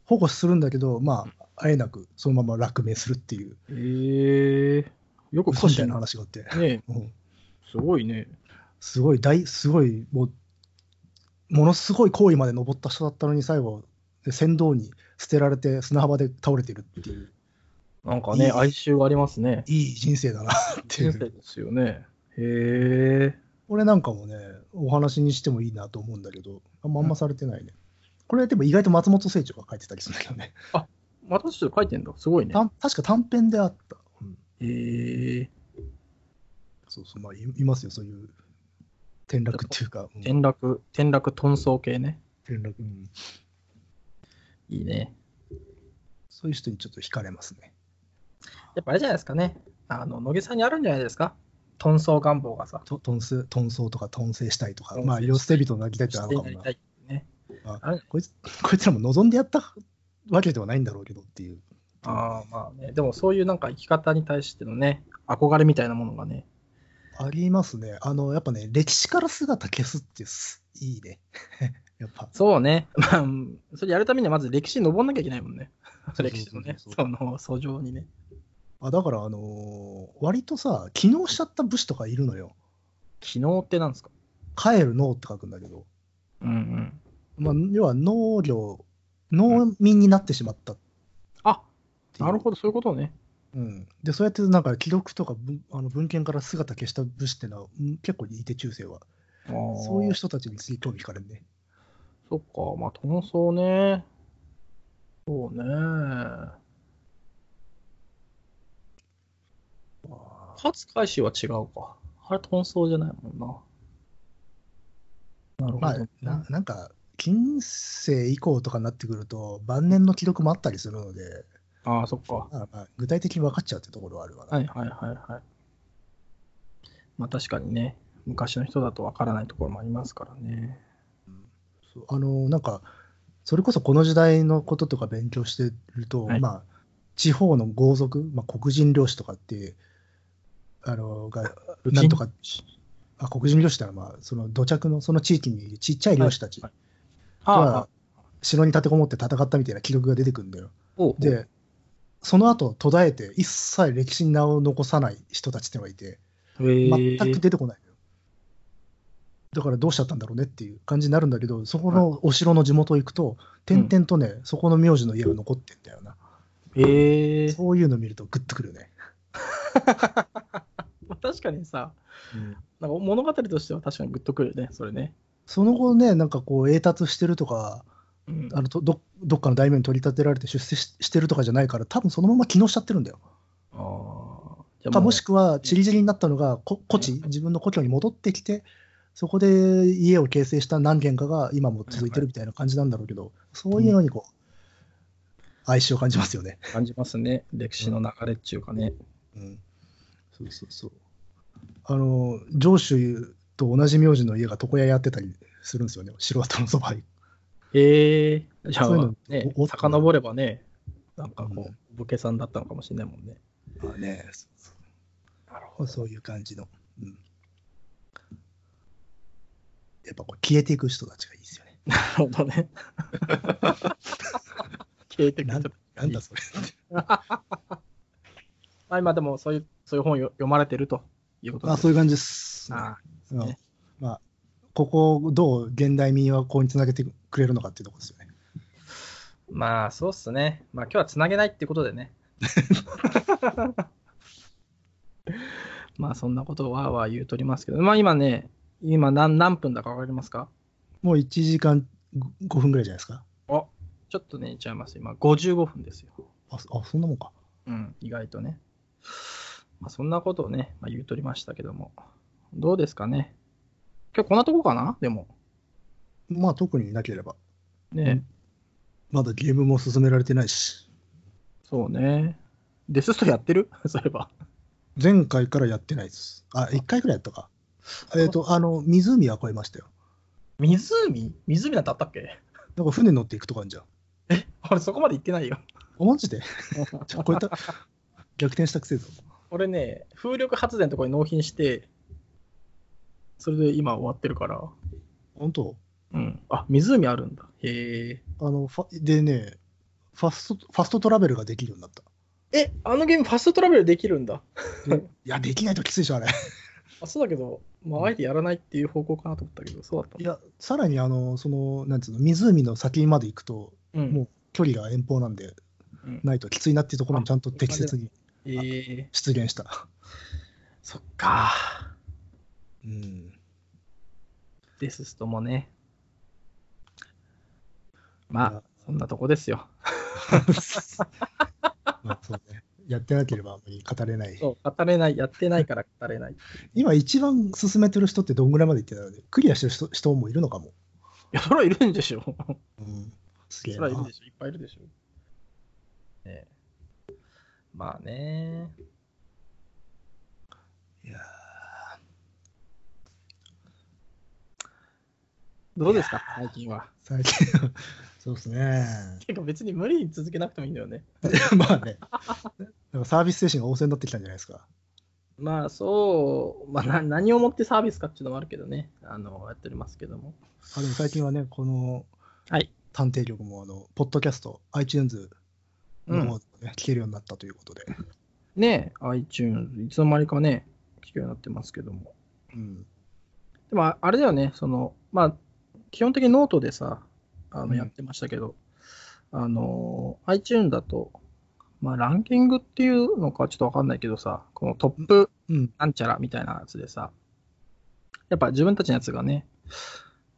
Speaker 2: 保護するんだけど、まあ、あえなくそのまま落命するっていう、
Speaker 1: ええ。よく
Speaker 2: 嘘みたいな話があって、
Speaker 1: ね (laughs)
Speaker 2: うん。
Speaker 1: すごいね。
Speaker 2: すごい大、すごい、もう、ものすごい行為まで登った人だったのに、最後、で船頭に捨てられて砂浜で倒れてるっていう、
Speaker 1: なんかね、
Speaker 2: いい
Speaker 1: 哀愁がありますね。
Speaker 2: いい人生だなっていう。
Speaker 1: 人生ですよね。へえ。
Speaker 2: これなんかもね、お話にしてもいいなと思うんだけど、あんまあんまされてないね。これでも意外と松本清張が書いてたりするんだけどね。
Speaker 1: またちょっと書いてんだ。すごいね。
Speaker 2: た確か短編であった。うん
Speaker 1: へえ。
Speaker 2: そうそう、まあい、いますよ、そういう転落っていうか、うん
Speaker 1: 転落、転落遁走系ね。
Speaker 2: 転落、うん
Speaker 1: いいね。
Speaker 2: そういう人にちょっと惹かれますね。
Speaker 1: やっぱあれじゃないですかね。あの、野毛さんにあるんじゃないですか。遁走願望がさ。
Speaker 2: と遁走遁走とか遁走したいとか、まあ、両捨て人になりたいってあるのかもな
Speaker 1: ね。
Speaker 2: あ
Speaker 1: あれ
Speaker 2: こいつこいつらも望んでやったわけではないんだろうけどっていう。
Speaker 1: ああ、まあね。でもそういうなんか生き方に対してのね、憧れみたいなものがね。
Speaker 2: ありますね。あの、やっぱね、歴史から姿消すってすいいね。やっぱ。
Speaker 1: そうね。(laughs) まあ、うんそれやるためにはまず歴史に登んなきゃいけないもんね。歴史のね、
Speaker 2: そ
Speaker 1: の、訴状にね。
Speaker 2: あだから、あのー割とさ、機能しちゃった武士とかいるのよ。
Speaker 1: 昨日ってなんですか？
Speaker 2: 帰る農って書くんだけど、
Speaker 1: うんうん。
Speaker 2: まあ、要は農業、農民になってしまったって
Speaker 1: あ、
Speaker 2: いう
Speaker 1: なるほど、そういうことね。
Speaker 2: うん、でそうやってなんか記録とか文あの文献から姿消した武士ってのはうん結構いて中世はそ
Speaker 1: そう
Speaker 2: いう人たちに次興味惹かれるね
Speaker 1: そっか、まあ、遁走ね。そうね。勝海舟は違うか。あれ、遁走じゃないもんな。なるほど。
Speaker 2: まあななんか近世以降とかになってくると晩年の記録もあったりするので、
Speaker 1: ああ、そっか。
Speaker 2: まあまあ、具体的に分かっちゃうってところはあるわな、
Speaker 1: はいはいはいはい。まあ確かにね、昔の人だとわからないところもありますからね。
Speaker 2: あのなんかそれこそこの時代のこととか勉強してると、
Speaker 1: はい。
Speaker 2: まあ地方の豪族、まあ、黒人漁師とかってあのがなんとかあ黒人漁師ってのは、まあ、その土着のその地域にいるちっちゃい漁師たち
Speaker 1: はい。
Speaker 2: が
Speaker 1: ああ、
Speaker 2: 城に立てこもって戦ったみたいな記録が出てくるんだよ。で、その後途絶えて一切歴史に名を残さない人たちってのがいて、
Speaker 1: 全
Speaker 2: 全く出てこない。だからどうしちゃったんだろうねっていう感じになるんだけど、そこのお城の地元行くと、点々とね、そこの名字の家が残ってんだよな。
Speaker 1: ええ
Speaker 2: そういうの見るとグッとくるね。
Speaker 1: ま (laughs) あ確かにさ、なんか物語としては確かにグッとくるよね、それね。
Speaker 2: その後ね、なんかこう、栄達してるとか、
Speaker 1: うん
Speaker 2: あのとどどっかの大名に取り立てられて出世ししてるとかじゃないから、多分そのまま機能しちゃってるんだよ。
Speaker 1: あ
Speaker 2: か
Speaker 1: も
Speaker 2: しくは、ちりぢりになったのが、こ故地、自分の故郷に戻ってきて、そこで家を形成した何軒かが今も続いてるみたいな感じなんだろうけど、そういうのにこう、哀愁を感じますよね。
Speaker 1: 感じますね、歴史の流れっていうかね。
Speaker 2: うん。そうそうそう。あの、上州と同じ名字の家が床屋やってたりするんですよね、城跡のそばに。
Speaker 1: ええじゃあ
Speaker 2: そういうの
Speaker 1: ね遡ればね、なんかこ
Speaker 2: う
Speaker 1: う、武家さんだったのかもしれないもんね。
Speaker 2: まあね、そうそうそういう感じの。うん。やっぱこう消えていく人たちがいいですよね。
Speaker 1: なるほどね。(laughs) 消えてく
Speaker 2: なん
Speaker 1: る。
Speaker 2: なんだそれ。
Speaker 1: まあ今でもそういう、そういう本を読まれてるということ
Speaker 2: あそういう感じです。
Speaker 1: あ
Speaker 2: うん
Speaker 1: ね
Speaker 2: まあ、ここをどう現代民はこうにつなげてくれるのかっていうところですよね。
Speaker 1: まあそうっすね。まあ今日はつなげないってことでね。(laughs) (laughs) まあそんなことをわーわー言うとりますけど、まあ今ね、今何何分だかわかりますか？
Speaker 2: もう1時間5分ぐらいじゃないですか？
Speaker 1: あちょっとね、ちゃいます。今55分ですよ。
Speaker 2: あ、あそんなもんか。
Speaker 1: うん、意外とね。まあそんなことをね、まあ、言うとりましたけども。どうですかね？今日こんなとこかな？でも。
Speaker 2: まあ特になければ。
Speaker 1: ね、
Speaker 2: まだゲームも進められてないし。
Speaker 1: そうね。デスストやってる？(laughs) そういえば。
Speaker 2: 前回からやってないです。あ、1回くらいやったか。えっ、と、あの、湖は越えましたよ。
Speaker 1: 湖？湖なんてあったっけ？
Speaker 2: なんか船乗っていくとこあるじゃん。
Speaker 1: え俺そこまで行ってないよ。
Speaker 2: あ、マジで？(laughs) ちょ、超えた。逆転したくせえぞ。
Speaker 1: 俺ね、風力発電のところに納品して、それで今終わってるから。
Speaker 2: 本当？
Speaker 1: うん。あ、湖あるんだ。へえ。
Speaker 2: あの、ファでね、ファスト、ファストトラベルができるようになった。
Speaker 1: え、あのゲームファストトラベルできるんだ。
Speaker 2: でいや、できないときついでしょ、あれ。
Speaker 1: あ、そうだけど、まあ、あえてやらないっていう方向かなと思ったけど、そうだった
Speaker 2: い。や、さらに、あの、その、なんつうの、湖の先まで行くと、
Speaker 1: うん。
Speaker 2: もう距離が遠方なんで、
Speaker 1: うん、
Speaker 2: ないときついなっていうところにちゃんと適切に
Speaker 1: えー、
Speaker 2: 出現した。
Speaker 1: そっか。
Speaker 2: うん。
Speaker 1: デスストもね。まあ、そんなとこですよ。(laughs)
Speaker 2: まあ、そうね。やってなければあんまり語れない。
Speaker 1: そう、語れない、やってないから語れない。い
Speaker 2: 今一番進めてる人ってどんぐらいまでいってたので、クリアしてる人人もいるのかも。
Speaker 1: や、それはいるんでしょ。
Speaker 2: うん。すげえな
Speaker 1: それはいるで。しょ。いっぱいいるでしょ。ねえまあね。
Speaker 2: いや
Speaker 1: どうですか、最近は。
Speaker 2: ー最近、そうですね。
Speaker 1: てか別に無理に続けなくてもいいんだよね。(laughs)
Speaker 2: まあね。なんかサービス精神が旺盛になってきたんじゃないですか。
Speaker 1: まあそう、まあな何をもってサービスかっていうのもあるけどね。あの、やっておりますけども。
Speaker 2: あでも最近はね、この
Speaker 1: はい。
Speaker 2: 探偵局も、あの、ポッドキャスト、iTunes
Speaker 1: うん
Speaker 2: の方でね、聞けるようになったということで。
Speaker 1: ねえ、iTunes、いつの間にかね、聞くようになってますけども。
Speaker 2: うん。
Speaker 1: でも、ああれだよね、その、まあ、基本的にノートでさ、あ
Speaker 2: うん
Speaker 1: の、やってましたけど、あの、iTunes だと、まあ、ランキングっていうのかちょっとわかんないけどさ、このトップ
Speaker 2: うん。
Speaker 1: なんちゃらみたいなやつでさ、やっぱ自分たちのやつがね、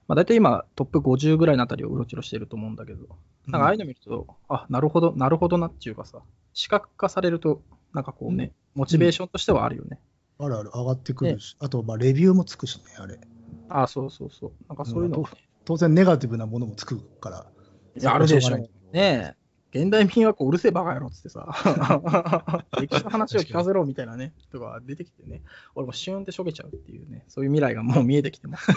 Speaker 1: まあ、大体今トップ50ぐらいのあたりをうろちょろしてると思うんだけど、なんかああいうの見ると、あ、なるほど、なるほどなっていうかさ、視覚化されると、なんかこうね、モチベーションとしてはあるよね。
Speaker 2: あるある、上がってくるし、あと、まあ、レビューもつくしね、あれ。
Speaker 1: あそうそうそう。なんかそういうのがね、
Speaker 2: 当然、ネガティブなものもつくから。
Speaker 1: いやあるでしょ。
Speaker 2: うが
Speaker 1: ね。現代民はこううるせえバカ野郎っつってさ、(laughs) 歴史の話を聞かせろみたいなね、人が出てきてね、俺もシューンってしょげちゃうっていうね、そういう未来がもう見えてきてます。(laughs)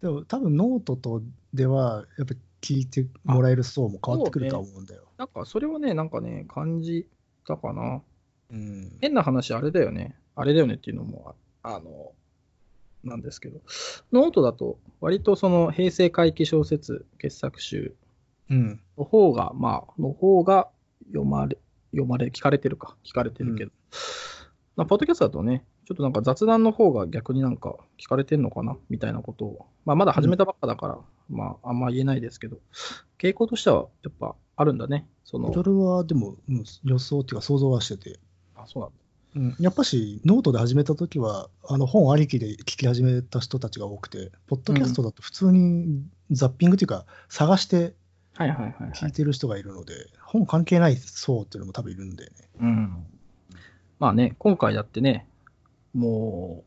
Speaker 2: でも、多分ノートとでは、やっぱ聞いてもらえる層も変わってくるとは思うんだよ。
Speaker 1: なんかそれはね、なんかね、感じたかな。
Speaker 2: うん。
Speaker 1: 変な話、あれだよね。あれだよねっていうのも、ああの、なんですけど、ノートだと、割とその平成回帰小説傑作集
Speaker 2: うん。
Speaker 1: の方が、まあ、の方が読まれ、読まれ、聞かれてるか、聞かれてるけど、まあ、ポッドキャストだとね、ちょっとなんか雑談の方が逆になんか聞かれてんのかな？みたいなことを、まあ、まだ始めたばっかだから、まあ、あんま言えないですけど、傾向としてはやっぱあるんだね。その、
Speaker 2: それは、でも、うん予想っていうか想像はしてて。
Speaker 1: あ、そうなんだ。
Speaker 2: うん、やっぱし、ノートで始めたときは、あの本ありきで聞き始めた人たちが多くて、ポッドキャストだと普通にザッピングというか、探して
Speaker 1: はいはいはい、はい。
Speaker 2: 聞いてる人がいるので、本関係ない層っていうのも多分いるんでね。
Speaker 1: うん。まあね、今回だってね、も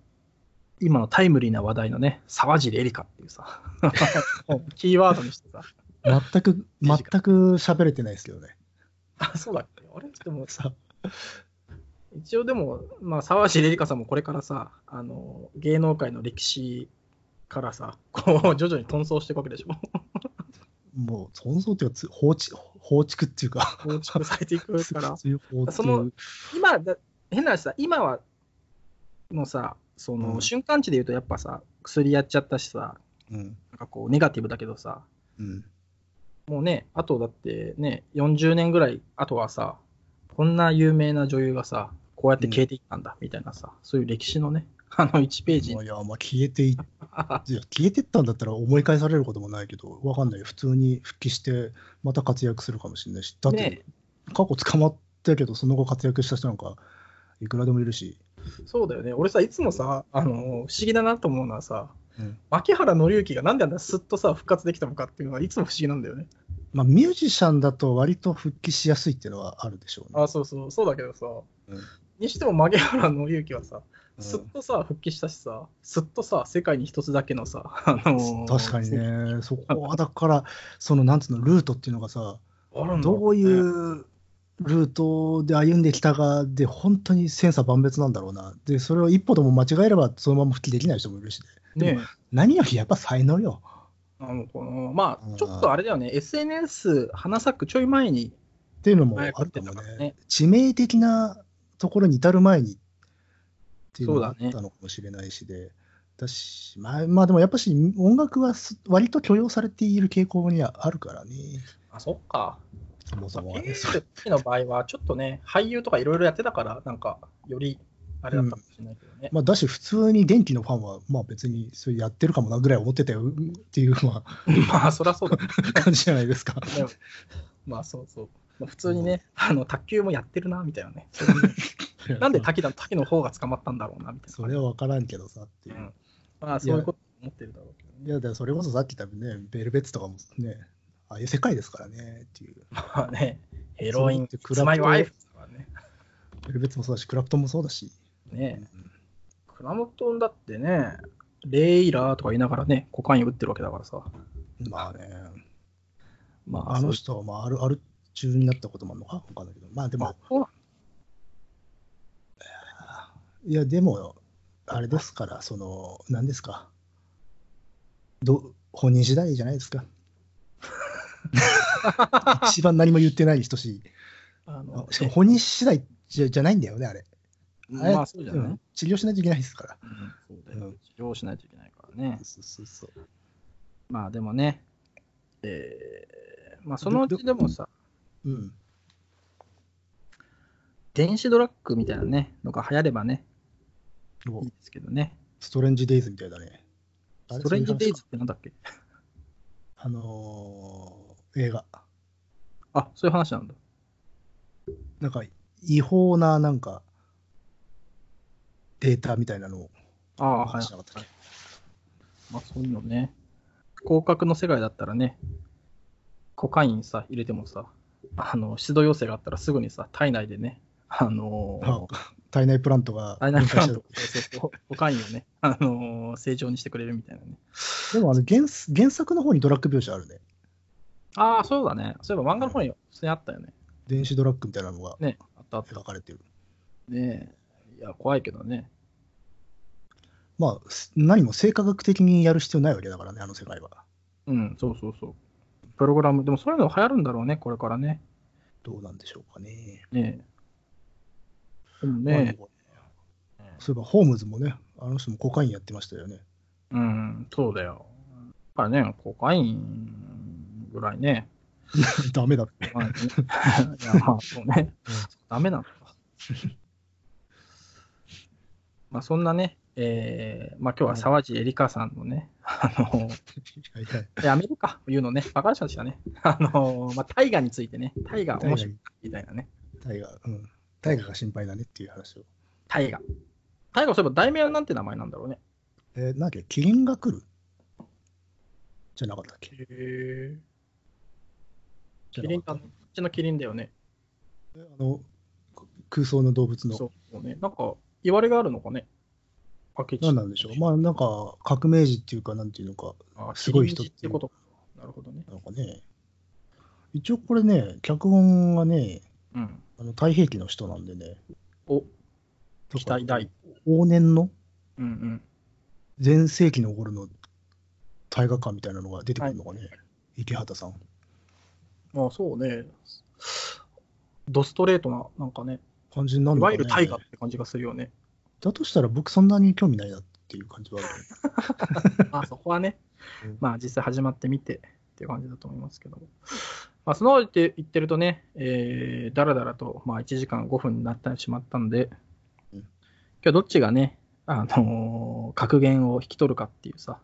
Speaker 1: う、今のタイムリーな話題のね、沢尻エリカっていうさ、(laughs) キーワードにしてさ、
Speaker 2: 全く、全く喋れてないですけどね。
Speaker 1: あ、そうだっけ？あれ？でも、
Speaker 2: さ
Speaker 1: 一応でも、まあ、沢尻エリカさんもこれからさ、あの、芸能界の歴史からさ、こう、徐々に遁走していくわけでしょ。
Speaker 2: もう、存像っていうかつ、放置、放逐っていうか、
Speaker 1: 構築されていくから、(laughs)
Speaker 2: そ
Speaker 1: の
Speaker 2: 逐。
Speaker 1: 今だ、変な話さ、今は、のさ、その、
Speaker 2: うん
Speaker 1: 瞬間値で言うとやっぱさ、薬やっちゃったしさ、
Speaker 2: うん。
Speaker 1: なんかこう、ネガティブだけどさ、
Speaker 2: うん。
Speaker 1: もうね、あとだってね、40年ぐらい、あとはさ、こんな有名な女優がさ、こうやって消えていったんだ、みたいなさ、そういう歴史のね、あの1ページ
Speaker 2: いや、まあ、消えていいや消えてったんだったら思い返されることもないけど、わかんない。普通に復帰して、また活躍するかもしれないし、だって、
Speaker 1: ね
Speaker 2: 過去捕まったけど、その後活躍した人なんかいくらでもいるし。
Speaker 1: そうだよね。俺さ、いつもさ、あの、不思議だなと思うのはさ、
Speaker 2: うん
Speaker 1: 牧原紀之がなんであんなすっとさ、復活できたのかっていうのはいつも不思議なんだよね。
Speaker 2: まあ、ミュージシャンだと割と復帰しやすいっていうのはあるでしょうね。
Speaker 1: あ、そうそう、そうだけどさ、
Speaker 2: うん
Speaker 1: にしても牧原紀之はさ、
Speaker 2: うん
Speaker 1: すっとさ、復帰したしさ、すっとさ、世界に一つだけのさ、あのー
Speaker 2: 確かに。ね、そこはだから、そのなんつうの、ルートっていうのがさ、どういうルートで歩んできたかで、本当に千差万別なんだろうな。で、それを一歩でも間違えれば、そのまま復帰できない人もいるしね。
Speaker 1: ね
Speaker 2: 何よりやっぱ才能よ。
Speaker 1: なのかな。ま
Speaker 2: うん
Speaker 1: あ、ちょっとあれだよね、SNS 花咲くちょい前に、
Speaker 2: っていうのもあるかもね致命的なところに至る前にっていうのがあ
Speaker 1: そうだね
Speaker 2: ったのかもしれないしで。だしまあ、まあでもやっぱし音楽はす割と許容されている傾向にはあるからね。
Speaker 1: あ、そっか。
Speaker 2: そもそも
Speaker 1: の場合は、ちょっとね、俳優とかいろいろやってたから、なんか、より、あれだったかもしれないけどね。
Speaker 2: まあ、だし、普通に電気のファンは、まあ別にそれやってるかもなぐらい思ってたよっていう、ま (laughs)
Speaker 1: まあ、そりゃそうだね。
Speaker 2: あ、感じじゃないですか。
Speaker 1: まあ、そうそう。まあ、普通にね、あの、卓球もやってるな、みたいなね。(laughs) (laughs) なんで滝だ、滝の方が捕まったんだろうな、みたいな。
Speaker 2: それは分からんけどさっていうう。
Speaker 1: んまあ、そういうこと思ってるだろうけどね。
Speaker 2: いや、だからそれこそさっき言ったね、ベルベッツとかもね、ああいう世界ですからねっていう。
Speaker 1: まあね、ヘロイン、
Speaker 2: そう
Speaker 1: クラマイワイフだからね。
Speaker 2: ベルベッツもそうだし、クラプトンもそうだし。
Speaker 1: ねクラムトンだってね、レイラーとか言いながらね、コカイン打ってるわけだからさ。
Speaker 2: まあね、
Speaker 1: まあ、
Speaker 2: あの人はまあある、ある中になったこともあるのか分かんないけど、まあでも、
Speaker 1: そう
Speaker 2: いや、でも、あれですから、その、何ですか？ど本人次第じゃないですか。(laughs) 一番何も言ってないに等しい。
Speaker 1: あの
Speaker 2: しかも本人次第じゃじゃないんだよね、あれ。
Speaker 1: まあそうじゃない、
Speaker 2: うん治療しないといけないですから。
Speaker 1: うんそうだよ
Speaker 2: うん
Speaker 1: 治療しないといけないからね。
Speaker 2: そうそうそう。
Speaker 1: まあでもね、えーまあそのうちでもさ、
Speaker 2: うん。
Speaker 1: 電子ドラッグみたいなね、のが流行ればね、
Speaker 2: お
Speaker 1: いいですけどね。
Speaker 2: ストレンジデイズみたいだね。
Speaker 1: ストレンジデイズってなんだっけ？
Speaker 2: あのー映画。
Speaker 1: あ、そういう話なんだ。
Speaker 2: なんか、違法な、なんか、データみたいなのを
Speaker 1: ああ、はい
Speaker 2: 話しなかったっけ？
Speaker 1: まあそういうのね。広角の世界だったらね、コカインさ、入れてもさ、あの、出動要請があったらすぐにさ、体内でね、あのー
Speaker 2: あ体内プラントが
Speaker 1: 体内プラン
Speaker 2: 分
Speaker 1: ト、そうそうそうコカインをね、(laughs) あのー正常にしてくれるみたいなね。
Speaker 2: でもあの原原作の方にドラッグ描写あるね。
Speaker 1: ああ、そうだね。そういえば漫画の方に普通にあったよね。
Speaker 2: 電子ドラッグみたいなのが
Speaker 1: ね、あった。
Speaker 2: 描かれてる。
Speaker 1: ねえ。いや、怖いけどね。
Speaker 2: まあ、す何も生化学的にやる必要ないわけだからね、あの世界は。
Speaker 1: うん、そうそうそう。プログラム、でもそういうの流行るんだろうね、これからね。
Speaker 2: どうなんでしょうかね。
Speaker 1: ねえ。ね、
Speaker 2: そういえば、ホームズもね、あの人もコカインやってましたよね。
Speaker 1: うん、そうだよ。やっぱりね、コカインぐらいね。(laughs)
Speaker 2: ダメだって。
Speaker 1: まあね (laughs) いや、まあ、そうね。ダメなんだ。まあ、そんなね、えー、まあ今日は沢地エリカさんのね、あの、やめるか、言うのね、バカでしたね。あの、まあ、大河についてね、大河面白いみたいなね。
Speaker 2: タイガー、うん。タイガーが心配だねっていう話を。
Speaker 1: 大河。大河、そういえば題名はなんて名前なんだろうね。
Speaker 2: えー、なんだっけ、キリンが来る？じゃなかったっけ？
Speaker 1: へえ。キリンか、こっちのキリンだよね。
Speaker 2: たあの、空想の動物の。
Speaker 1: そうね。なんか、言われがあるのかね。
Speaker 2: 何なんでしょう？まあ、なんか、革命児っていうか、なんていうのか、
Speaker 1: あ
Speaker 2: すごい人
Speaker 1: ってことか。なるほどね。
Speaker 2: なんかね。一応これね、脚本がね、
Speaker 1: うん。
Speaker 2: あの太平記の人なんでね。
Speaker 1: お、期待大。
Speaker 2: 往年の
Speaker 1: うんうん。
Speaker 2: 全盛期の頃の大河館みたいなのが出てくるのがね、池畑さん。
Speaker 1: まあそうね。ドストレートな、なんかね、
Speaker 2: 感じにないるのかね
Speaker 1: わゆる大河って感じがするよね。
Speaker 2: だとしたら僕そんなに興味ないなっていう感じはある。(laughs)
Speaker 1: まあそこはね
Speaker 2: うん、
Speaker 1: まあ実際始まってみてっていう感じだと思いますけども。まあその言って言ってるとね、えー、だらだらと、まあ1時間5分になってしまったんで、
Speaker 2: うん。
Speaker 1: 今日どっちがね、あのー格言を引き取るかっていうさ、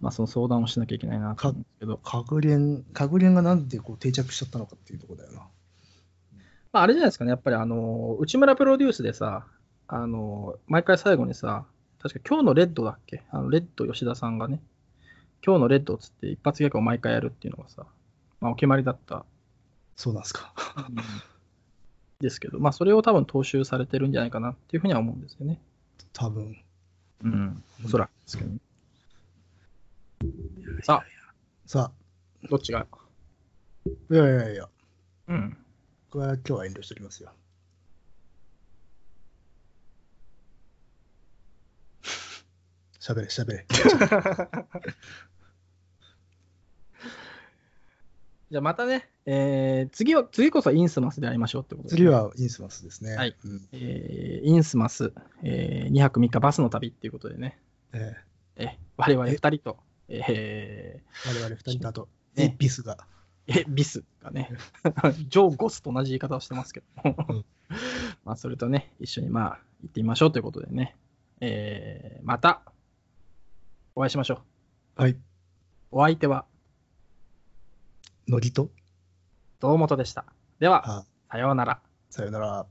Speaker 1: まあその相談をしなきゃいけないなと思うんですけど、
Speaker 2: 格言、格言がなんでこう定着しちゃったのかっていうところだよな。
Speaker 1: まあ、あれじゃないですかね、やっぱりあの、内村プロデュースでさ、あの、毎回最後にさ、確か今日のレッドだっけ？あのレッド吉田さんがね、今日のレッドっつって一発ギャグを毎回やるっていうのがさ、まあ、お決まりだった
Speaker 2: そうなんですか。
Speaker 1: ですけど、まあ、それを多分踏襲されてるんじゃないかなっていうふうには思うんですよね。
Speaker 2: 多分。
Speaker 1: うん、おそらくですけどね。さあ、
Speaker 2: さ
Speaker 1: どっちが、
Speaker 2: あ、いやいやいや、
Speaker 1: うん。
Speaker 2: これは今日は遠慮しておきますよ。(laughs) 喋れ、喋れ。
Speaker 1: じゃあまたね、えー次は、次こそインスマスで会いましょうってことで
Speaker 2: 次はインスマスですね。
Speaker 1: はい。
Speaker 2: うん。
Speaker 1: えーインスマス、え2泊3日バスの旅っていうことでね、
Speaker 2: え
Speaker 1: え。我々2人と、え
Speaker 2: ー我々二人とあと、
Speaker 1: ね。
Speaker 2: エビスが。
Speaker 1: ーえビスがね、(laughs) ジョー・ゴスと同じ言い方をしてますけども、
Speaker 2: うん。(laughs)
Speaker 1: まあそれとね、一緒にまあ行ってみましょうということでね、えーまたお会いしましょう。
Speaker 2: はい。
Speaker 1: お相手は
Speaker 2: ノリと、
Speaker 1: 堂本でした。では、
Speaker 2: あ
Speaker 1: さようなら。
Speaker 2: さよなら。